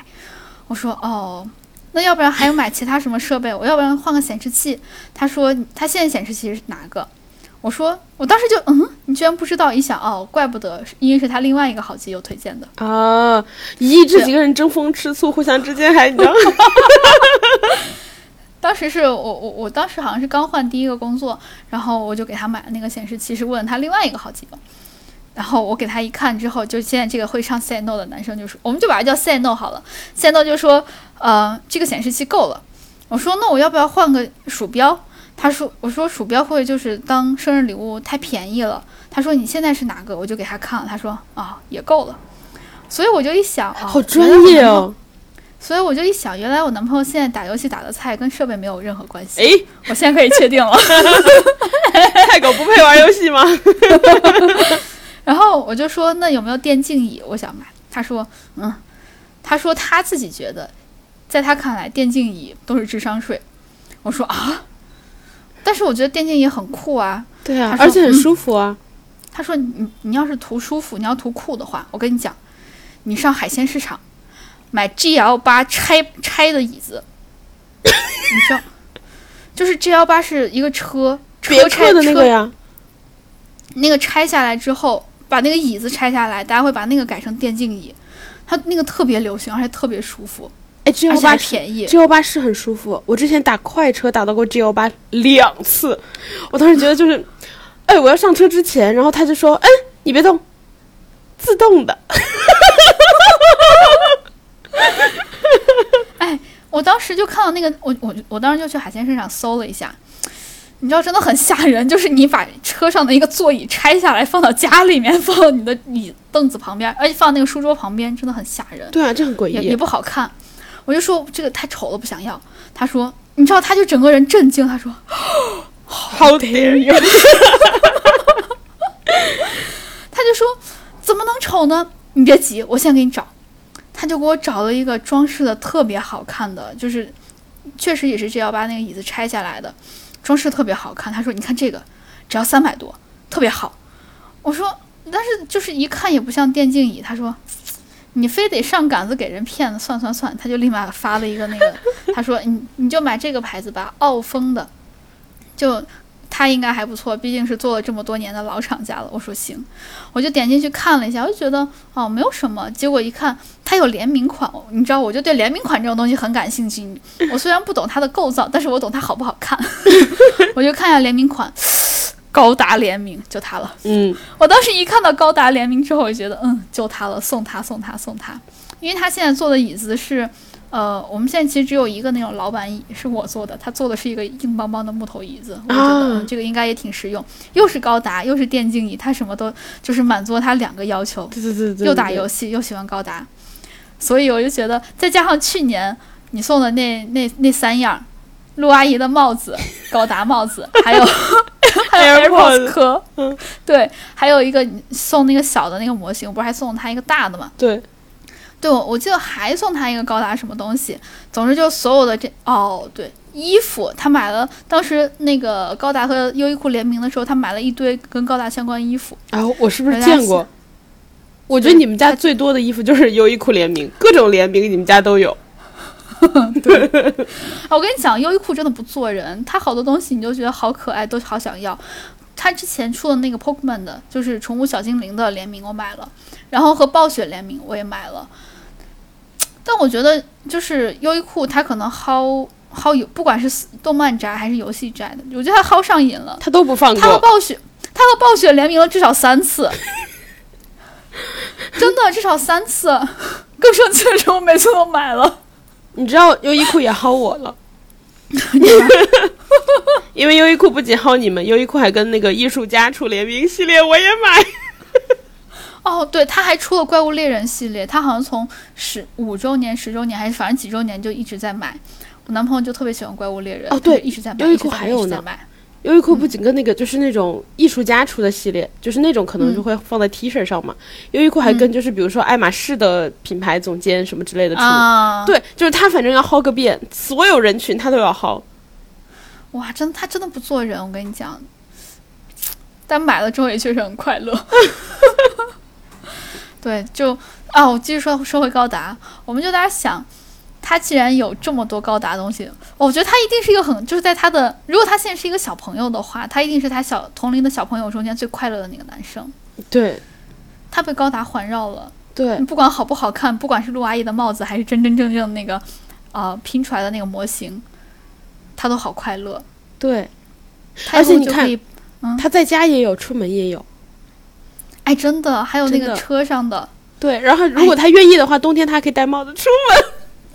我说，哦，那要不然还有买其他什么设备？我要不然换个显示器？他说，他现在显示器是哪个？我说，我当时就，嗯，你居然不知道？一想，哦，怪不得，因为是他另外一个好基友推荐的啊。咦，这几个人争风吃醋，互相之间还你知道。当时是我我我当时好像是刚换第一个工作，然后我就给他买了那个显示器，是问他另外一个好基友。然后我给他一看之后，就现在这个会唱 Say No 的男生就说，我们就把它叫 Say No 好了。Say No 就说，呃，这个显示器够了。我说那我要不要换个鼠标？他说，我说鼠标会就是当生日礼物太便宜了。他说你现在是哪个？我就给他看了，他说啊也够了。所以我就一想，好专业哦。所以我就一想，原来我男朋友现在打游戏打的菜跟设备没有任何关系。哎，我现在可以确定了，菜狗不配玩游戏吗？然后我就说，那有没有电竞椅？我想买。他说，嗯，他说他自己觉得，在他看来，电竞椅都是智商税。我说啊，但是我觉得电竞椅很酷啊。对啊，而且很舒服啊。他说，你你要是图舒服，你要图酷的话，我跟你讲，你上海鲜市场。买 G L 八拆拆的椅子，你知道，就是 G L 八是一个车车拆的那个呀。那个拆下来之后，把那个椅子拆下来，大家会把那个改成电竞椅，它那个特别流行，而且特别舒服。哎，G L 八便宜，G L 八是很舒服。我之前打快车打到过 G L 八两次，我当时觉得就是，哎，我要上车之前，然后他就说，哎，你别动，自动的。哎，我当时就看到那个，我我我当时就去海鲜市场搜了一下，你知道真的很吓人，就是你把车上的一个座椅拆下来放到家里面，放到你的椅凳子旁边，而且放那个书桌旁边，真的很吓人。对啊，这很诡异，也不好看。我就说这个太丑了，不想要。他说，你知道，他就整个人震惊，他说，好甜呀。他就说，怎么能丑呢？你别急，我先给你找。他就给我找了一个装饰的特别好看的，就是确实也是 G 幺八那个椅子拆下来的，装饰特别好看。他说：“你看这个，只要三百多，特别好。”我说：“但是就是一看也不像电竞椅。”他说：“你非得上杆子给人骗子，算算算。”他就立马发了一个那个，他说：“你你就买这个牌子吧，奥风的，就。”他应该还不错，毕竟是做了这么多年的老厂家了。我说行，我就点进去看了一下，我就觉得哦没有什么。结果一看，它有联名款，你知道，我就对联名款这种东西很感兴趣。我虽然不懂它的构造，但是我懂它好不好看。我就看一下联名款，高达联名就它了。嗯，我当时一看到高达联名之后，我就觉得嗯就它了，送它送它送它，因为它现在做的椅子是。呃，我们现在其实只有一个那种老板椅是我做的，他做的是一个硬邦邦的木头椅子，我觉得这个应该也挺实用，又是高达又是电竞椅，他什么都就是满足他两个要求，对对对对，又打游戏又喜欢高达，所以我就觉得再加上去年你送的那那那三样，陆阿姨的帽子，高达帽子，还有 还有 AirPods 壳，嗯，对，还有一个送那个小的那个模型，不是还送了他一个大的嘛？对。对，我我记得还送他一个高达什么东西，总之就所有的这哦，对，衣服，他买了当时那个高达和优衣库联名的时候，他买了一堆跟高达相关衣服。啊，我是不是见过？我觉得你们家最多的衣服就是优衣库联名，各种联名你们家都有。对，我跟你讲，优衣库真的不做人，他好多东西你就觉得好可爱，都好想要。他之前出的那个 Pokemon 的，就是宠物小精灵的联名，我买了，然后和暴雪联名我也买了。但我觉得，就是优衣库它可能薅薅有，不管是动漫宅还是游戏宅的，我觉得它薅上瘾了。它都不放过它和。暴雪，它和暴雪联名了至少三次，真的至少三次。更生气的是，我每次都买了。你知道优衣库也薅我了，因为优衣库不仅薅你们，优衣库还跟那个艺术家出联名系列，我也买。哦，对，他还出了怪物猎人系列，他好像从十五周年、十周年还是反正几周年就一直在买。我男朋友就特别喜欢怪物猎人，哦对一直在买，优衣库还有呢。优衣库不仅跟那个就是那种艺术家出的系列，就是那种可能就会放在 T 恤上嘛。优衣库还跟就是比如说爱马仕的品牌总监什么之类的出。啊，对，就是他反正要薅个遍，所有人群他都要薅。哇，真的他真的不做人，我跟你讲。但买了之后也确实很快乐。对，就啊，我继续说说回高达，我们就在那想，他既然有这么多高达东西，我觉得他一定是一个很，就是在他的，如果他现在是一个小朋友的话，他一定是他小同龄的小朋友中间最快乐的那个男生。对他被高达环绕了，对不管好不好看，不管是陆阿姨的帽子，还是真真正正那个，呃，拼出来的那个模型，他都好快乐。对，而且你可以，他在家也有，出门也有。哎，真的，还有那个车上的，对，然后如果他愿意的话，冬天他还可以戴帽子出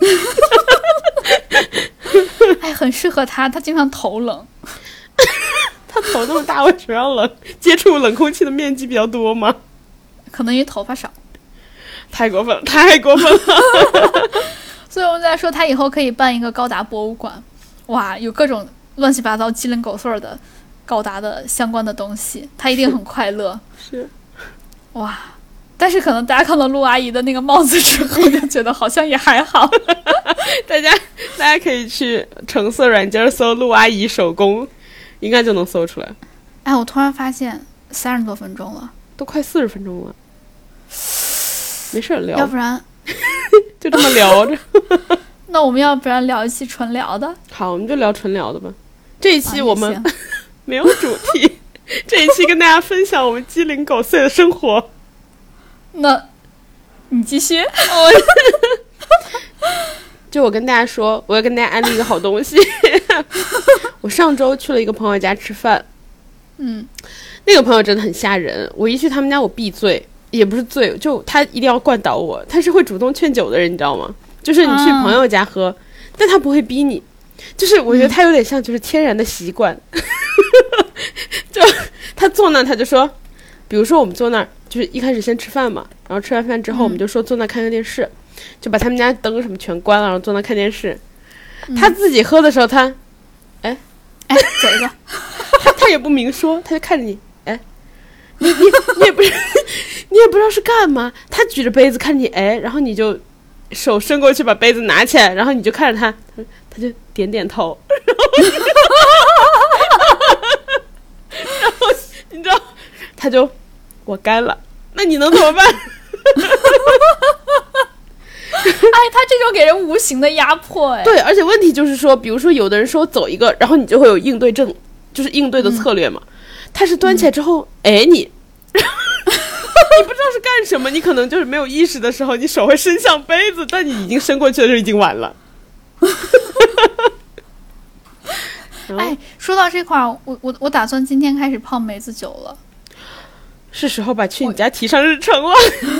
门。哎，很适合他，他经常头冷。他头那么大，为什么要冷？接触冷空气的面积比较多吗？可能因为头发少，太过分了，太过分了！所以我们在说他以后可以办一个高达博物馆，哇，有各种乱七八糟、鸡零狗碎的高达的相关的东西，他一定很快乐。是，哇！但是可能大家看到陆阿姨的那个帽子之后，就觉得好像也还好。大家大家可以去橙色软件搜“陆阿姨手工”，应该就能搜出来。哎，我突然发现三十多分钟了，都快四十分钟了，没事聊要，不然 就这么聊着。那我们要不然聊一期纯聊的？好，我们就聊纯聊的吧。这一期我们行没有主题，这一期跟大家分享我们鸡零狗碎的生活。那你继续。就我跟大家说，我要跟大家安利一个好东西。我上周去了一个朋友家吃饭，嗯，那个朋友真的很吓人。我一去他们家，我必醉，也不是醉，就他一定要灌倒我。他是会主动劝酒的人，你知道吗？就是你去啊朋友家喝，但他不会逼你。就是我觉得他有点像就是天然的习惯，就他坐那儿他就说，比如说我们坐那儿，就是一开始先吃饭嘛，然后吃完饭之后我们就说坐那看看个电视，就把他们家灯什么全关了，然后坐那看电视。他自己喝的时候，他哎，哎走一个。他他也不明说，他就看着你，哎，你你你也不是 你也不知道是干嘛，他举着杯子看着你，哎，然后你就手伸过去把杯子拿起来，然后你就看着他，他他就点点头，然 后你知道，他就我干了，那你能怎么办？哎，他这种给人无形的压迫，哎，对，而且问题就是说，比如说有的人说走一个，然后你就会有应对症，就是应对的策略嘛。他是端起来之后，哎你，你不知道是干什么，你可能就是没有意识的时候，你手会伸向杯子，但你已经伸过去的时候已经晚了。哎，说到这块儿，我我我打算今天开始泡梅子酒了。是时候把去你家提上日程了。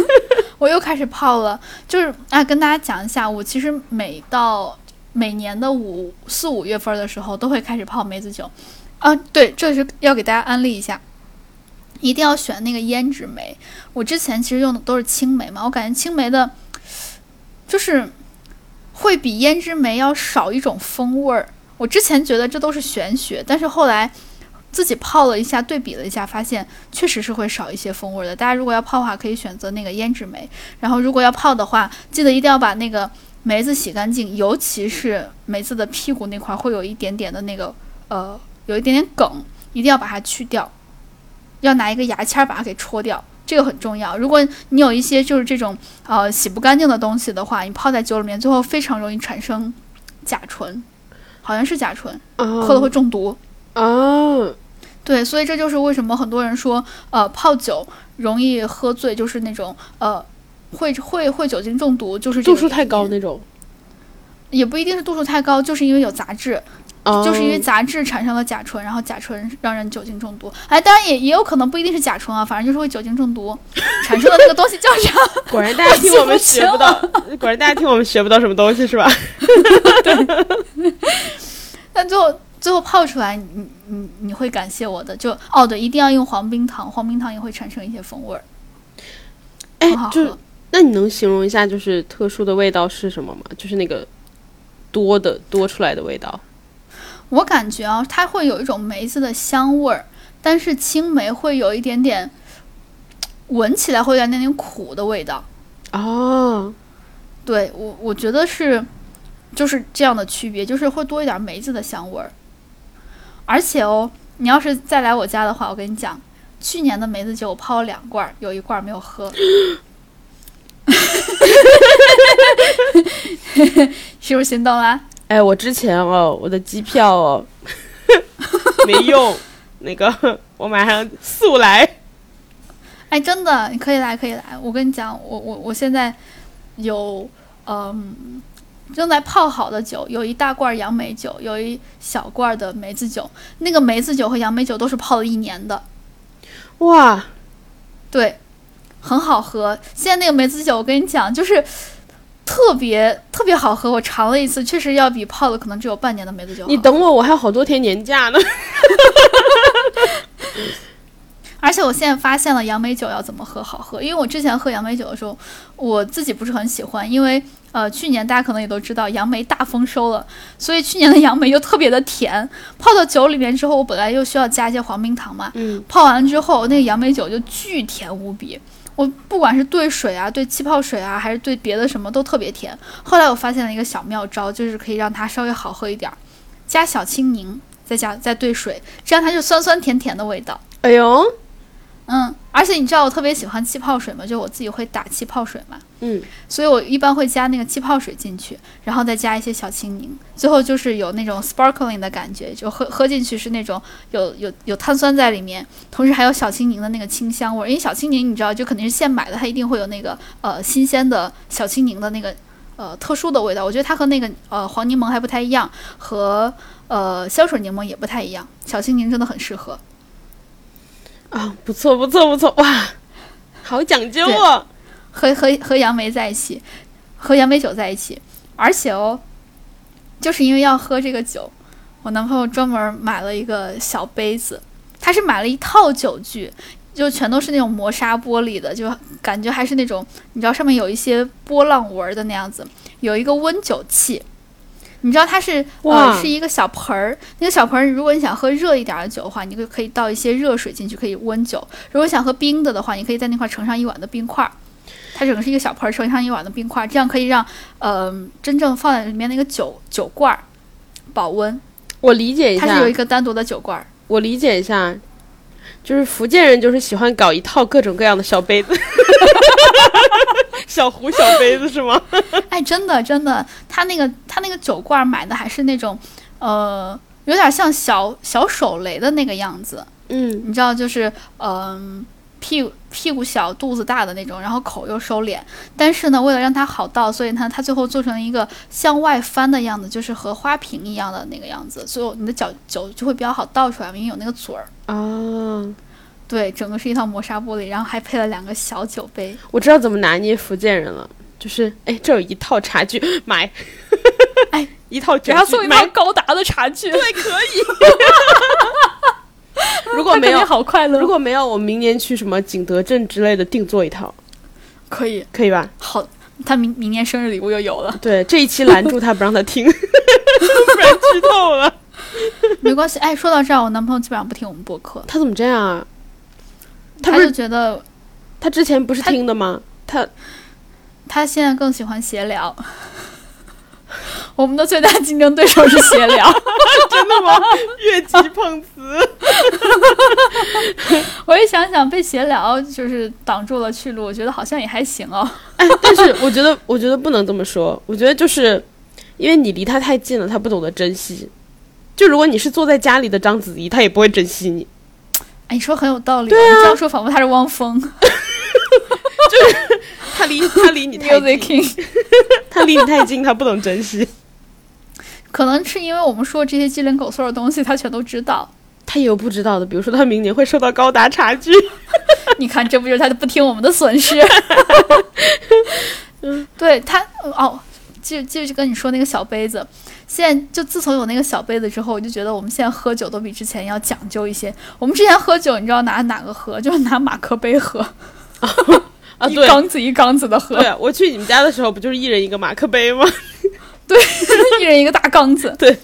我又开始泡了，就是啊，跟大家讲一下，我其实每到每年的五四五月份的时候，都会开始泡梅子酒。啊，对，这是要给大家安利一下，一定要选那个胭脂梅。我之前其实用的都是青梅嘛，我感觉青梅的，就是会比胭脂梅要少一种风味儿。我之前觉得这都是玄学，但是后来自己泡了一下，对比了一下，发现确实是会少一些风味的。大家如果要泡的话，可以选择那个胭脂梅。然后如果要泡的话，记得一定要把那个梅子洗干净，尤其是梅子的屁股那块儿会有一点点的那个呃，有一点点梗，一定要把它去掉，要拿一个牙签儿把它给戳掉，这个很重要。如果你有一些就是这种呃洗不干净的东西的话，你泡在酒里面，最后非常容易产生甲醇，好像是甲醇，喝了会中毒。哦，对，所以这就是为什么很多人说，呃，泡酒容易喝醉，就是那种呃，会会会酒精中毒，就是度数太，高那种。也不一定是度数太高，就是因为有杂质，哦就是因为杂质产生了甲醇，然后甲醇让人酒精中毒。哎，当然也也有可能不一定是甲醇啊，反正就是会酒精中毒产生的那个东西叫啥？果然大家听我们学不到，果然大家听我们学不到什么东西是吧？但最后最后泡出来，你你你会感谢我的。就哦对，一定要用黄冰糖，黄冰糖也会产生一些风味儿，哎很好。那你能形容一下，就是特殊的味道是什么吗？就是那个多的多出来的味道。我感觉啊，它会有一种梅子的香味儿，但是青梅会有一点点，闻起来会有点点苦的味道。哦，对我，我觉得是就是这样的区别，就是会多一点梅子的香味儿。而且哦，你要是再来我家的话，我跟你讲，去年的梅子酒我泡了两罐儿，有一罐儿没有喝。是不是心动啦？哎，我之前哦，我的机票哦 没用，那个我马上速来。哎，真的，你可以来，可以来。我跟你讲，我我我现在有嗯正在泡好的酒，有一大罐杨梅酒，有一小罐的梅子酒。那个梅子酒和杨梅酒都是泡了一年的，哇，对，很好喝。现在那个梅子酒，我跟你讲，就是特别特别好喝。我尝了一次，确实要比泡了可能只有半年的梅子酒。你等我，我还有好多天年假呢。而且我现在发现了杨梅酒要怎么喝好喝，因为我之前喝杨梅酒的时候，我自己不是很喜欢，因为呃去年大家可能也都知道杨梅大丰收了，所以去年的杨梅又特别的甜，泡到酒里面之后，我本来又需要加一些黄冰糖嘛，嗯，泡完之后那个杨梅酒就巨甜无比。我不管是兑水啊，兑气泡水啊，还是兑别的什么都特别甜。后来我发现了一个小妙招，就是可以让它稍微好喝一点儿，加小青柠，再加再兑水，这样它就酸酸甜甜的味道。哎呦，嗯，而且你知道我特别喜欢气泡水吗？就我自己会打气泡水嘛，嗯，所以我一般会加那个气泡水进去，然后再加一些小青柠，最后就是有那种 sparkling 的感觉，就喝喝进去是那种有有有碳酸在里面，同时还有小青柠的那个清香味儿。因为小青柠你知道，就肯定是现买的，它一定会有那个呃新鲜的小青柠的那个呃特殊的味道。我觉得它和那个呃黄柠檬还不太一样，和呃香水柠檬也不太一样。小青柠真的很适合。啊，不错不错不错，哇，好讲究哦。和和和杨梅在一起，和杨梅酒在一起，而且哦，就是因为要喝这个酒，我男朋友专门买了一个小杯子，他是买了一套酒具，就全都是那种磨砂玻璃的，就感觉还是那种你知道上面有一些波浪纹的那样子，有一个温酒器。你知道它是呃是一个小盆儿，那个小盆儿，如果你想喝热一点儿的酒的话，你就可以倒一些热水进去，可以温酒；如果想喝冰的的话，你可以在那块儿盛上一碗的冰块儿。它整个是一个小盆儿，盛上一碗的冰块儿，这样可以让呃真正放在里面那个酒酒罐儿保温。我理解一下它是有一，个单独的酒罐儿。我理解一下，就是福建人就是喜欢搞一套各种各样的小杯子，小壶、小杯子是吗？哎，真的真的，他那个他那个酒罐买的还是那种呃有点像小小手雷的那个样子。嗯，你知道，就是嗯、屁股屁股小肚子大的那种，然后口又收敛。但是呢，为了让它好倒，所以呢，它最后做成了一个向外翻的样子，就是和花瓶一样的那个样子，所以你的脚酒就会比较好倒出来，因为有那个嘴儿。啊，对，整个是一套磨砂玻璃，然后还配了两个小酒杯。我知道怎么拿捏福建人了，就是哎，这有一套茶具，买，哎，一套酒给他送一套高达的茶具，对，可以。如果没有好快乐。如果没有，我明年去什么景德镇之类的定做一套，可以，可以吧？好，他明明年生日礼物又有了，对，这一期拦住他不让他听，不然剧透了。没关系。哎，说到这儿，我男朋友基本上不听我们播客，他怎么这样啊？他他就觉得他之前不是听的吗？他他现在更喜欢闲聊。我们的最大竞争对手是闲聊。真的吗？越级碰瓷。我一想想，被闲聊就是挡住了去路，我觉得好像也还行哦。哎，但是 我觉得，我觉得不能这么说。我觉得就是因为你离他太近了，他不懂得珍惜。就如果你是坐在家里的章子怡，他也不会珍惜你。哎，你说很有道理。对啊你这样说仿佛他是汪峰 就是他离他离你太近。他离你太近，他不懂珍惜。可能是因为我们说这些鸡零狗碎的东西，他全都知道。他也有不知道的，比如说他明年会受到高达差距。你看，这不就是他不听我们的损失？对他哦，就就跟你说那个小杯子，现在就自从有那个小杯子之后，我就觉得我们现在喝酒都比之前要讲究一些。我们之前喝酒，你知道拿哪个喝？就是拿马克杯喝，啊，一对缸子一缸子的喝 对，啊，我去你们家的时候，不就是一人一个马克杯吗？对一人一个大缸子。对。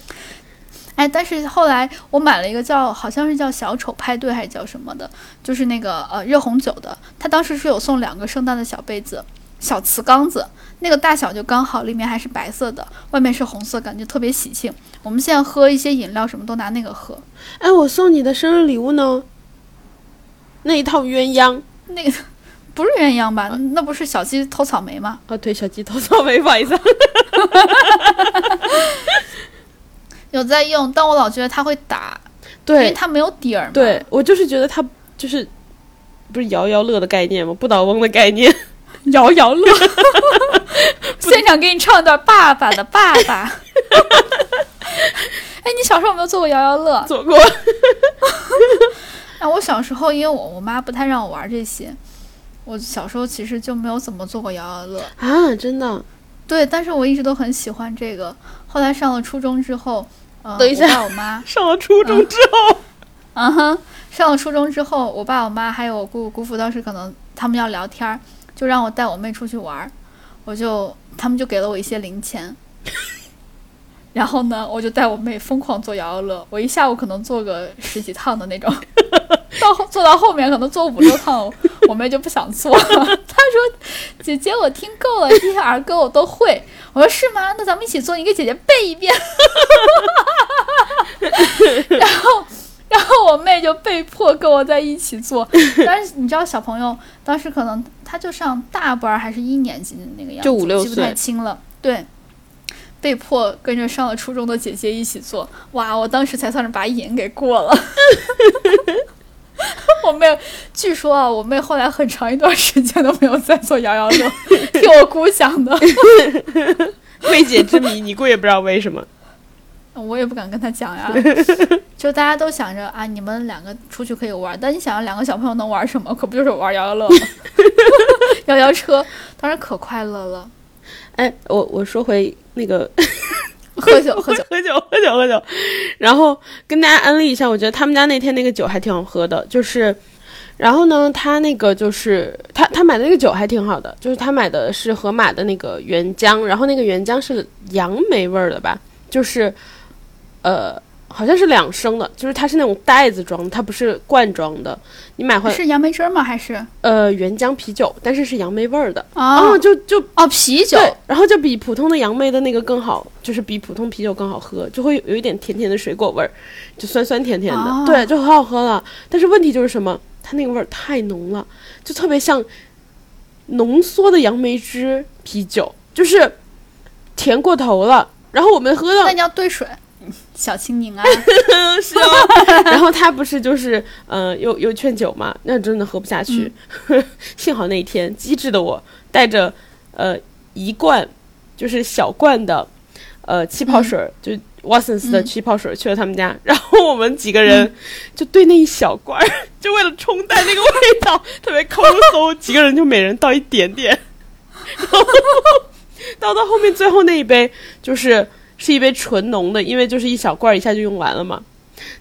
哎，但是后来我买了一个叫好像是叫小丑派对还是叫什么的，就是那个呃热红酒的，它当时是有送两个圣诞的小杯子，小瓷缸子，那个大小就刚好，里面还是白色的，外面是红色，感觉特别喜庆。我们现在喝一些饮料什么都拿那个喝，哎，我送你的生日礼物呢？那一套鸳鸯那个不是鸳鸯吧？那不是小鸡偷草莓吗？啊，对，小鸡偷草莓，不好意思啊。有在用，但我老觉得它会打，因为对它没有底儿嘛。对，我就是觉得它就是不是摇摇乐的概念吗？不倒翁的概念。摇摇乐，现场给你唱一段《爸爸的爸爸》。哎，你小时候有没有做过摇摇乐？做过。哎，我小时候因为我我妈不太让我玩这些，我小时候其实就没有怎么做过摇摇乐。啊，真的？对，但是我一直都很喜欢这个。后来上了初中之后，呃，等一下。我爸我妈，上了初中之后，嗯哼，上了初中之后，我爸我妈还有我姑姑姑父，当时可能他们要聊天儿，就让我带我妹出去玩儿，我就他们就给了我一些零钱，然后呢，我就带我妹疯狂做摇摇乐，我一下午可能做个十几趟的那种，到后做到后面可能坐五六趟，我妹就不想坐了，她说：“姐姐，我听够了，这些儿歌我都会。”我说：“是吗？那咱们一起做，你给姐姐背一遍。”然后。然后我妹就被迫跟我在一起做，但是你知道小朋友当时可能他就上大班儿还是一年级的那个样子，就五六记不太岁清了。对，被迫跟着上了初中的姐姐一起做，哇！我当时才算是把瘾给过了。我妹，据说啊，我妹后来很长一段时间都没有再做摇摇乐，听我姑想的，未解之谜，你姑也不知道为什么。我也不敢跟她讲呀。就大家都想着啊，你们两个出去可以玩，但你想想两个小朋友能玩什么？可不就是玩摇摇乐吗？摇摇车，当时可快乐了。哎，我我说回那个 喝酒，喝酒，喝酒，喝酒，喝酒。然后跟大家安利一下，我觉得他们家那天那个酒还挺好喝的，就是，然后呢，他那个就是他他买的那个酒还挺好的，就是他买的是盒马的那个原浆，然后那个原浆是杨梅味儿的吧，就是，呃。好像是两升的，就是它是那种袋子装的，它不是罐装的。你买回来是杨梅汁儿吗？还是呃原浆啤酒，但是是杨梅味儿的。哦哦，就就哦啤酒？对，然后就比普通的杨梅的那个更好，就是比普通啤酒更好喝，就会有有一点甜甜的水果味儿，就酸酸甜甜的，哦对，就很好喝了。但是问题就是什么？它那个味儿太浓了，就特别像浓缩的杨梅汁啤酒，就是甜过头了。然后我们喝到那你要兑水，小青柠啊，是哦，然后他不是就是呃又又劝酒嘛，那真的喝不下去。幸好那一天机智的我带着呃一罐就是小罐的呃气泡水儿，就 Watsons 的嗯。气泡水儿去了他们家，然后我们几个人就对那一小罐儿，就为了冲淡那个味道，特别抠搜，几个人就每人倒一点点，然后倒到后面最后那一杯就是。是一杯纯浓的，因为就是一小罐儿一下就用完了嘛。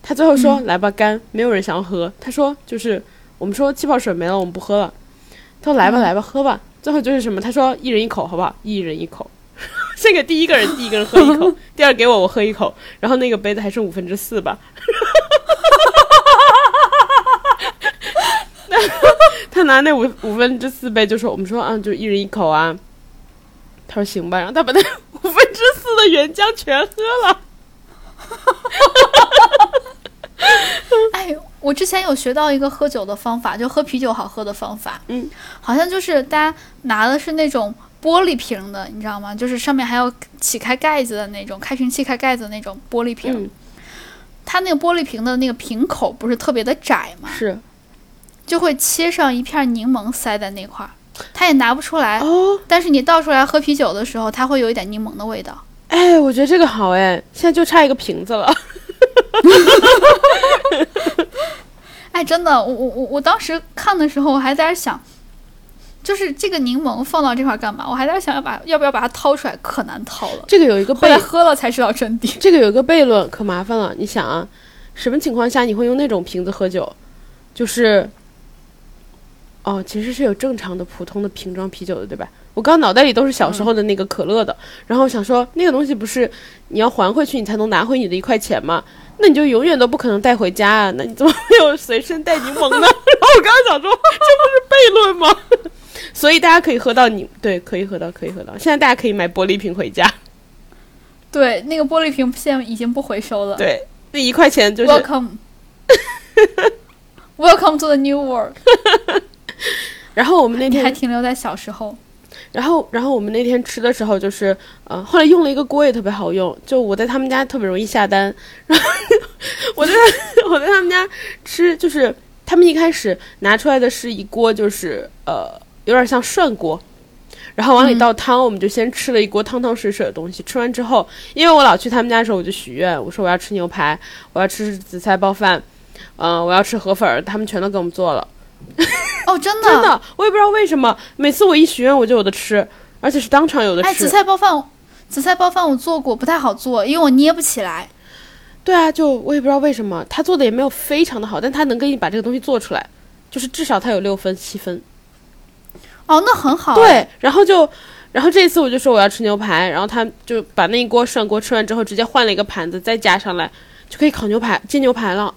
他最后说：“来吧，干，没有人想要喝。”他说：“就是我们说气泡水没了，我们不喝了。”他说：“来吧，嗯来吧，喝吧。”最后就是什么？他说：“一人一口，好不好？一人一口。”先给第一个人，第一个人喝一口，第二给我，我喝一口，然后那个杯子还剩五分之四吧。他拿那五五分之四杯就说：“我们说啊，就一人一口啊。”他说：“行吧。”然后他把那五分之四的的原浆全喝了。哎，我之前有学到一个喝酒的方法，就喝啤酒好喝的方法。嗯，好像就是大家拿的是那种玻璃瓶的，你知道吗？就是上面还要起开盖子的那种，开瓶器开盖子的那种玻璃瓶。嗯，它那个玻璃瓶的那个瓶口不是特别的窄吗？是就会切上一片柠檬塞在那块儿，它也拿不出来。哦，但是你倒出来喝啤酒的时候，它会有一点柠檬的味道。哎，我觉得这个好哎，现在就差一个瓶子了。哎，真的，我我我我当时看的时候，我还在那想，就是这个柠檬放到这块儿干嘛？我还在想要把要不要把它掏出来，可难掏了。这个有一个悖，喝了才知道真谛。这个有一个悖论，可麻烦了。你想啊，什么情况下你会用那种瓶子喝酒？就是，哦，其实是有正常的普通的瓶装啤酒的，对吧？我刚刚脑袋里都是小时候的那个可乐的，然后想说那个东西不是你要还回去你才能拿回你的一块钱吗？那你就永远都不可能带回家啊！那你怎么会有随身带柠檬呢？然后我刚刚想说，这不是悖论吗？所以大家可以喝到你，对，可以喝到，可以喝到。现在大家可以买玻璃瓶回家，对，那个玻璃瓶现在已经不回收了。对，那一块钱就是 Welcome。Welcome to the new world。然后我们那天还，停留在小时候。然后然后我们那天吃的时候，就是呃，后来用了一个锅也特别好用，就我在他们家特别容易下单，然 后我在 我在他们家吃，就是他们一开始拿出来的是一锅，就是呃有点像涮锅。然后往里倒汤，我们就先吃了一锅汤汤水水的东西。吃完之后，因为我老去他们家的时候，我就许愿，我说我要吃牛排，我要吃紫菜包饭，嗯、我要吃河粉儿，他们全都给我们做了。哦，真的。真的，我也不知道为什么，每次我一许愿我就有的吃，而且是当场有的哎，紫菜包饭，紫菜包饭我做过，不太好做，因为我捏不起来。对啊，就我也不知道为什么，他做的也没有非常的好，但他能给你把这个东西做出来，就是至少他有六分七分。哦，那很好。对，然后就，然后这一次我就说我要吃牛排，然后他就把那一锅涮锅吃完之后，直接换了一个盘子，再加上来就可以烤牛排、煎牛排了。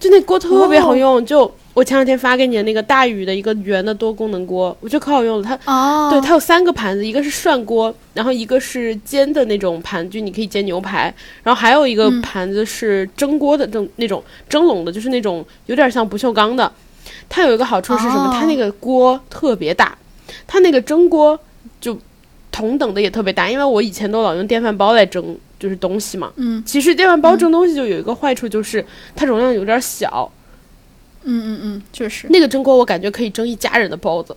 就那锅特别好用，就我前两天发给你的那个大宇的一个圆的多功能锅，我觉得可好用了。它哦，对，它有三个盘子，一个是涮锅，然后一个是煎的那种盘，就你可以煎牛排，然后还有一个嗯盘子是蒸锅的，蒸那种蒸笼的，就是那种有点像不锈钢的。它有一个好处是什么？哦它那个锅特别大，它那个蒸锅就同等的也特别大，因为我以前都老用电饭煲来蒸就是东西嘛。嗯其实电饭煲蒸东西就有一个坏处，就是它容量有点小。嗯嗯嗯，确实。那个蒸锅我感觉可以蒸一家人的包子。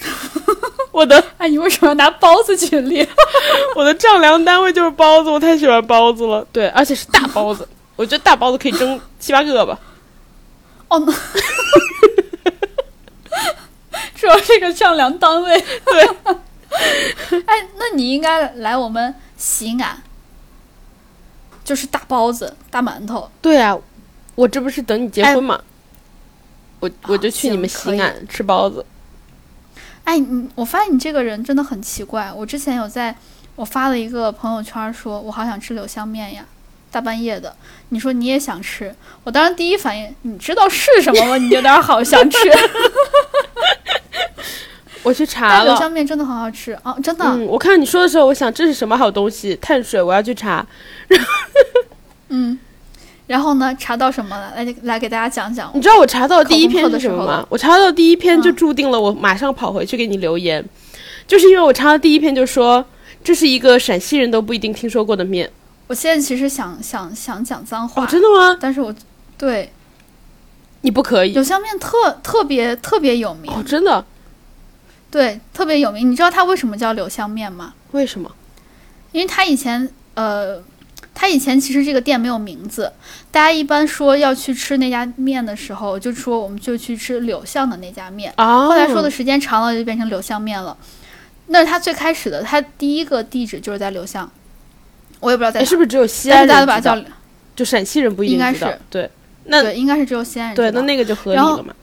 我的哎，你为什么要拿包子举例？我的丈量单位就是包子，我太喜欢包子了。对，而且是大包子，我觉得大包子可以蒸七八个吧。哦，那主要这个丈量单位。对，哎，那你应该来我们西安，就是大包子、大馒头。对啊，我这不是等你结婚嘛，我我就去你们西安吃包子。哎，你我发现你这个人真的很奇怪。我之前有在我发了一个朋友圈说，我好想吃柳香面呀，大半夜的。你说你也想吃，我当时第一反应，你知道是什么吗？你有点好想吃。我去查了，香面真的很好吃啊，真的。嗯，我看你说的时候，我想这是什么好东西？碳水，我要去查。嗯，然后呢，查到什么了？来来给大家讲讲你。知道我查到的第一篇是什么吗时候了？我查到的第一篇就嗯注定了我马上跑回去给你留言，就是因为我查到第一篇就说这是一个陕西人都不一定听说过的面。我现在其实想想想讲脏话，哦，真的吗？但是我对你不可以柳香面特特别特别有名，哦，真的？对，特别有名。你知道它为什么叫柳香面吗？为什么？因为它以前呃，它以前其实这个店没有名字，大家一般说要去吃那家面的时候，就说我们就去吃柳巷的那家面。啊，后来说的时间长了，就变成柳巷面了。那是它最开始的，它第一个地址就是在柳巷，我也不知道在哎，哪，是不是只有西安人大家都把它？叫就陕西人不一定应该是对，那对，应该是只有西安人对，那那个就合理了嘛。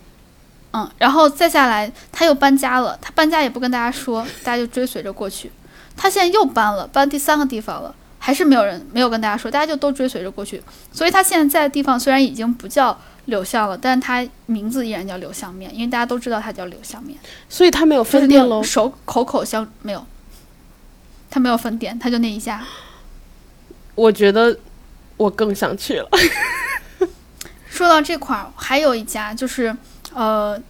嗯，然后再下来，他又搬家了。他搬家也不跟大家说，大家就追随着过去。他现在又搬了，搬第三个地方了，还是没有人没有跟大家说，大家就都追随着过去。所以他现在在的地方虽然已经不叫柳巷了，但是他名字依然叫柳巷面，因为大家都知道他叫柳巷面，所以他没有分店喽。手口口相没有。他没有分店，他就那一家。我觉得我更想去了。说到这块儿，还有一家就是呃，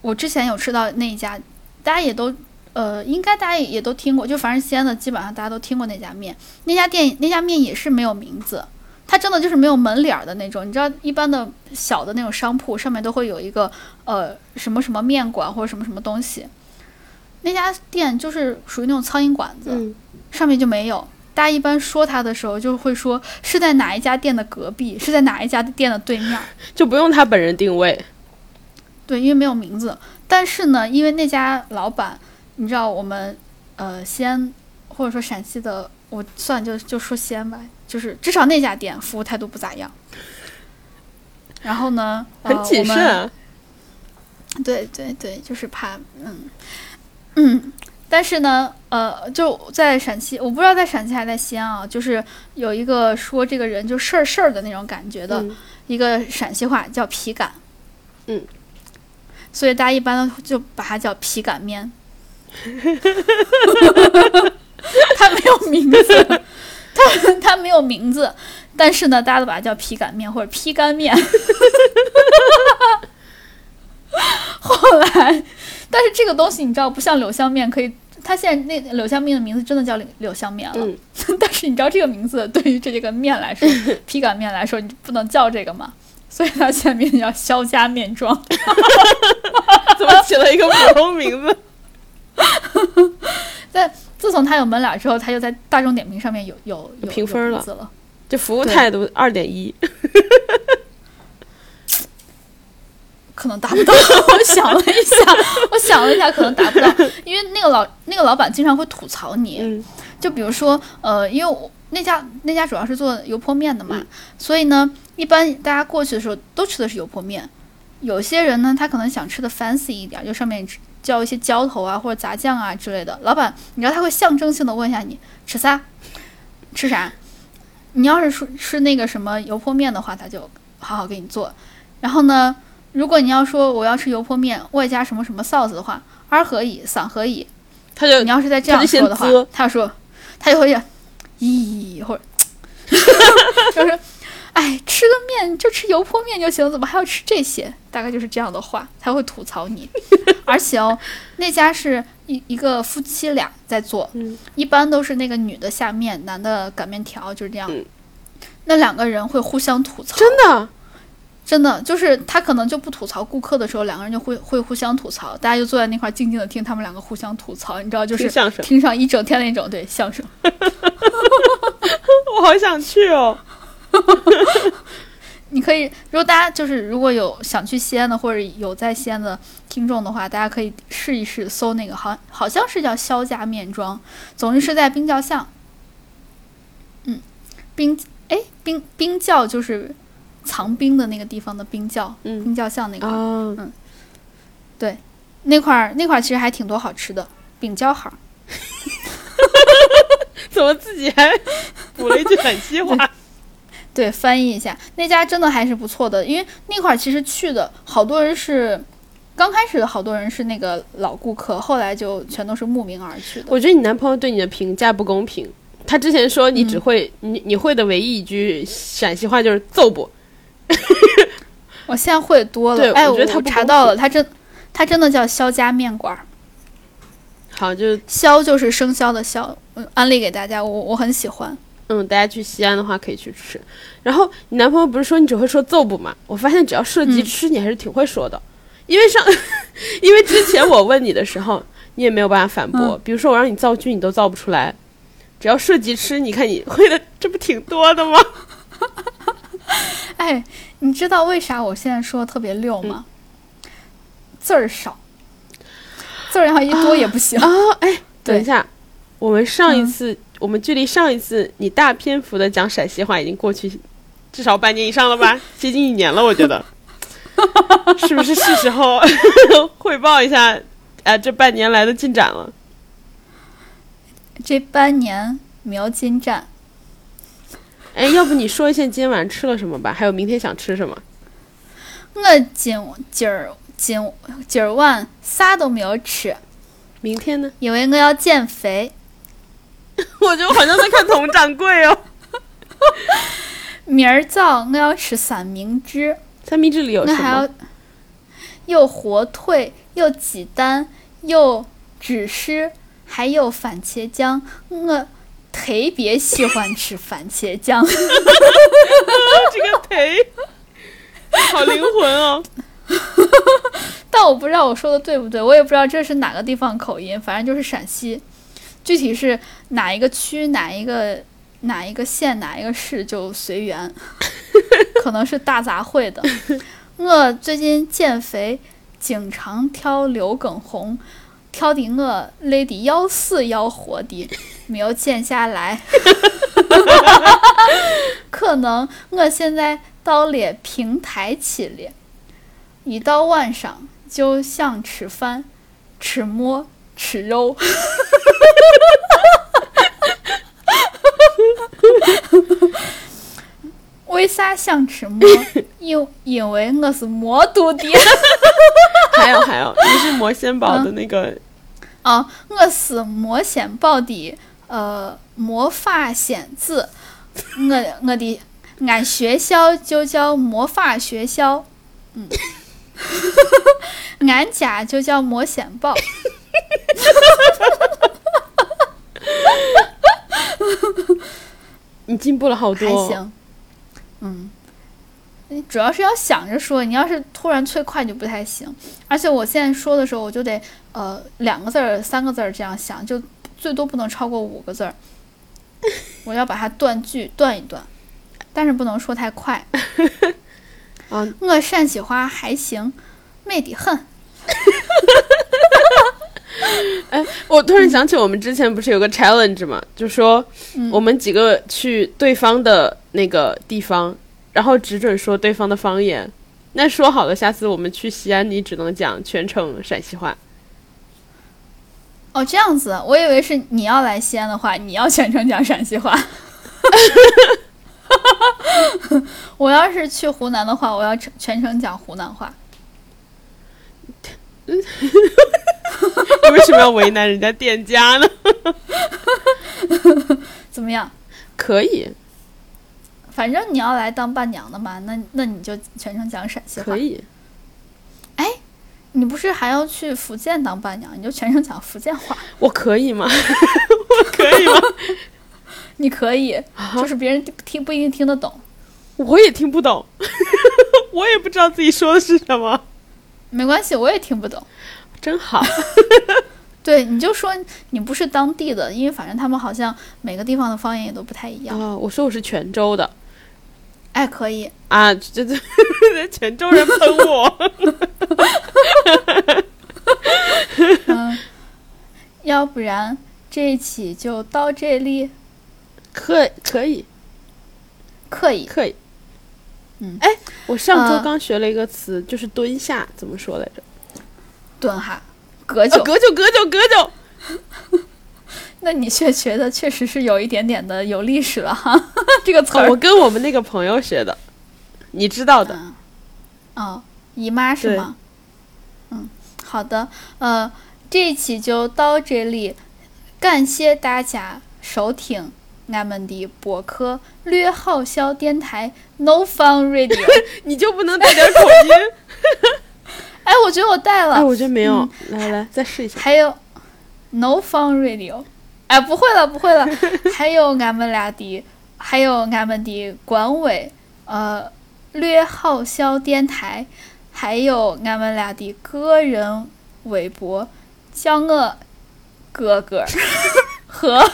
我之前有吃到那一家，大家也都呃，应该大家也都听过，就反正西安的基本上大家都听过那家面。那家店那家面也是没有名字，它真的就是没有门脸儿的那种。你知道，一般的小的那种商铺上面都会有一个呃什么什么面馆或者什么什么东西。那家店就是属于那种苍蝇馆子，嗯，上面就没有。大家一般说它的时候，就会说是在哪一家店的隔壁，是在哪一家店的对面。就不用他本人定位。对，因为没有名字。但是呢，因为那家老板，你知道我们呃西安或者说陕西的，我算就就说西安吧，就是至少那家店服务态度不咋样。然后呢，呃、很谨我们慎啊。对对对，就是怕，嗯嗯。但是呢，呃，就在陕西，我不知道在陕西还是在西安啊，就是有一个说这个人就事儿事儿的那种感觉的、嗯一个陕西话叫皮感，嗯，所以大家一般都就把它叫皮擀面。它没有名字，它它没有名字，但是呢，大家都把它叫皮擀面或者皮干面。后来，但是这个东西你知道，不像柳香面可以，它现在那柳香面的名字真的叫柳柳香面了。嗯 但是你知道这个名字对于这个面来说，皮擀面来说，你不能叫这个嘛，所以他现在名字叫肖家面庄。怎么起了一个普通名字？但自从他有门脸之后，他就在大众点评上面有有有评分了。这服务态度二点一。可能达不到。我想了一下，我想了一下，可能达不到，因为那个老那个老板经常会吐槽你，嗯就比如说，呃，因为我那家那家主要是做油泼面的嘛，嗯所以呢，一般大家过去的时候都吃的是油泼面。有些人呢，他可能想吃的 fancy 一点，就上面浇一些浇头啊或者杂酱啊之类的。老板，你知道他会象征性的问一下你吃啥，吃啥？你要是说吃那个什么油泼面的话，他就好好给你做。然后呢，如果你要说我要吃油泼面，外加什么什么臊子的话，二合一、三合一，他就你要是在这样说的话啧，他说，他就会咦，或者 就是，哎，吃个面就吃油泼面就行，怎么还要吃这些？大概就是这样的话，他会吐槽你。而且哦，那家是一一个夫妻俩在做，嗯一般都是那个女的下面，男的擀面条，就是这样。嗯那两个人会互相吐槽，真的真的就是他可能就不吐槽顾客的时候，两个人就会会互相吐槽，大家就坐在那块儿静静的听他们两个互相吐槽，你知道，就是听相声，听上一整天那种对相声。我好想去哦。你可以，如果大家就是如果有想去西安的，或者有在西安的听众的话，大家可以试一试搜那个，好像好像是叫肖家面庄，总之是在冰窖巷。嗯，冰哎冰冰窖就是藏冰的那个地方的冰窖，嗯冰窖巷那块儿、啊，那块儿那块儿其实还挺多好吃的，饼胶好。怎么自己还补了一句陕西话？对，翻译一下，那家真的还是不错的，因为那块儿其实去的好多人是，刚开始的好多人是那个老顾客，后来就全都是慕名而去的。我觉得你男朋友对你的评价不公平。他之前说你只嗯会、你你会的唯一一句陕西话就是揍不，我现在会多了，哎，我我觉得他查到了，他真，他真的叫肖家面馆，好就肖就是生肖的肖，嗯，安利给大家，我我很喜欢。嗯，大家去西安的话可以去吃。然后你男朋友不是说你只会说揍不嘛？我发现只要涉及嗯吃，你还是挺会说的。因为上，因为之前我问你的时候，你也没有办法反驳。嗯比如说我让你造句，你都造不出来。只要涉及吃，你看你会的，这不挺多的吗？哎，你知道为啥我现在说的特别溜吗？字儿少，字儿要一多也不行。啊，哎，等一下，我们上一嗯次，我们距离上一次你大篇幅的讲陕西话已经过去至少半年以上了吧，接近一年了，我觉得，是不是是时候 汇报一下，呃，这半年来的进展了？这半年没有进展，哎，要不你说一下今天晚上吃了什么吧，还有明天想吃什么？我今今儿今今儿晚啥都没有吃，明天呢？因为我要减肥。我觉得我好像在看佟掌柜哦。明儿早我要吃三明治，三明治里有什那还要么？有火腿，有鸡蛋，有芝士，还有番茄酱。我特别喜欢吃番茄酱。这个忒好灵魂哦。但我不知道我说的对不对，我也不知道这是哪个地方口音，反正就是陕西，具体是哪一个区、哪一个哪一个县、哪一个市就随缘，可能是大杂烩的。我最近减肥，经常挑刘畊宏，跳的我累的要死要活的，没有减下来。可能我现在到了平台期了。一到晚上就想吃饭，吃馍，吃肉。为啥想吃馍？因因为我是魔都的。还有还有，你是魔仙堡的那个，啊，我是魔仙堡的呃魔法仙子。我我的俺学校就叫魔法学校，嗯。俺家就叫魔仙堡，你进步了好多还。行，嗯，你主要是要想着说，你要是突然催快就不太行。而且我现在说的时候，我就得呃两个字儿、三个字儿这样想，就最多不能超过五个字儿。我要把它断句断一断，但是不能说太快。啊，我陕西话还行，美得很。我突然想起我们之前不是有个 challenge 嘛，就说嗯我们几个去对方的那个地方，然后只准说对方的方言。那说好了，下次我们去西安，你只能讲全程陕西话。哦，这样子，我以为是你要来西安的话，你要全程讲陕西话。我要是去湖南的话，我要全全程讲湖南话。你为什么要为难人家店家呢？怎么样？可以，反正你要来当伴娘的嘛，那那你就全程讲陕西话可。以。你不是还要去福建当伴娘，你就全程讲福建话。我可以吗？我可以吗？你可以，就是别人听不一定听得懂，我也听不懂，我也不知道自己说的是什么。没关系，我也听不懂。真好，对，你就说你不是当地的，因为反正他们好像每个地方的方言也都不太一样。啊！我说我是泉州的哎，可以，啊，这这泉州人喷我。嗯，要不然这一期就到这里，可可以可以。可以。嗯哎，我上周呃刚学了一个词，就是蹲下，怎么说来着？蹲下，隔哦，久。隔久，隔久，隔久。那你却学的确实是有一点点的有历史了哈，这个词儿。哦我跟我们那个朋友学的，你知道的。嗯，哦，姨妈是吗？嗯，好的，呃，这一期就到这里，感谢大家收听俺们的博客《略好笑电台 No Fun Radio》。你就不能带点口音？哎，我觉得我带了。哎，我觉得没有。来来来，再试一下。还有 No Fun Radio，哎，不会了，不会了。还有俺们俩的，还有俺们的官微，呃，略好笑电台，还有俺们俩的个人微博，叫我哥哥 和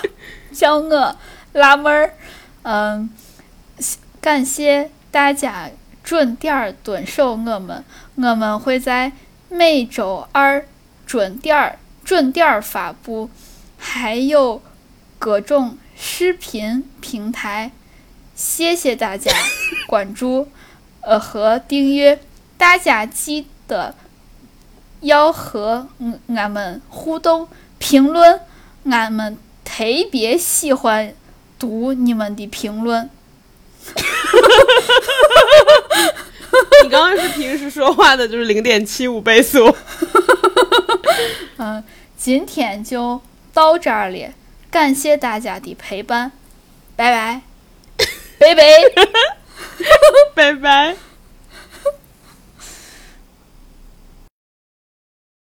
叫我辣妹儿。嗯，感谢大家准点儿蹲守我们，我们会在每周二准点儿准点儿发布，还有各种视频平台。谢谢大家关注，呃和订阅，大家记得要和嗯俺们互动评论，俺们特别喜欢读你们的评论。你刚刚是平时说话的，就是零点七五倍速。嗯，今天就到这儿了，感谢大家的陪伴，拜拜，拜拜。拜拜。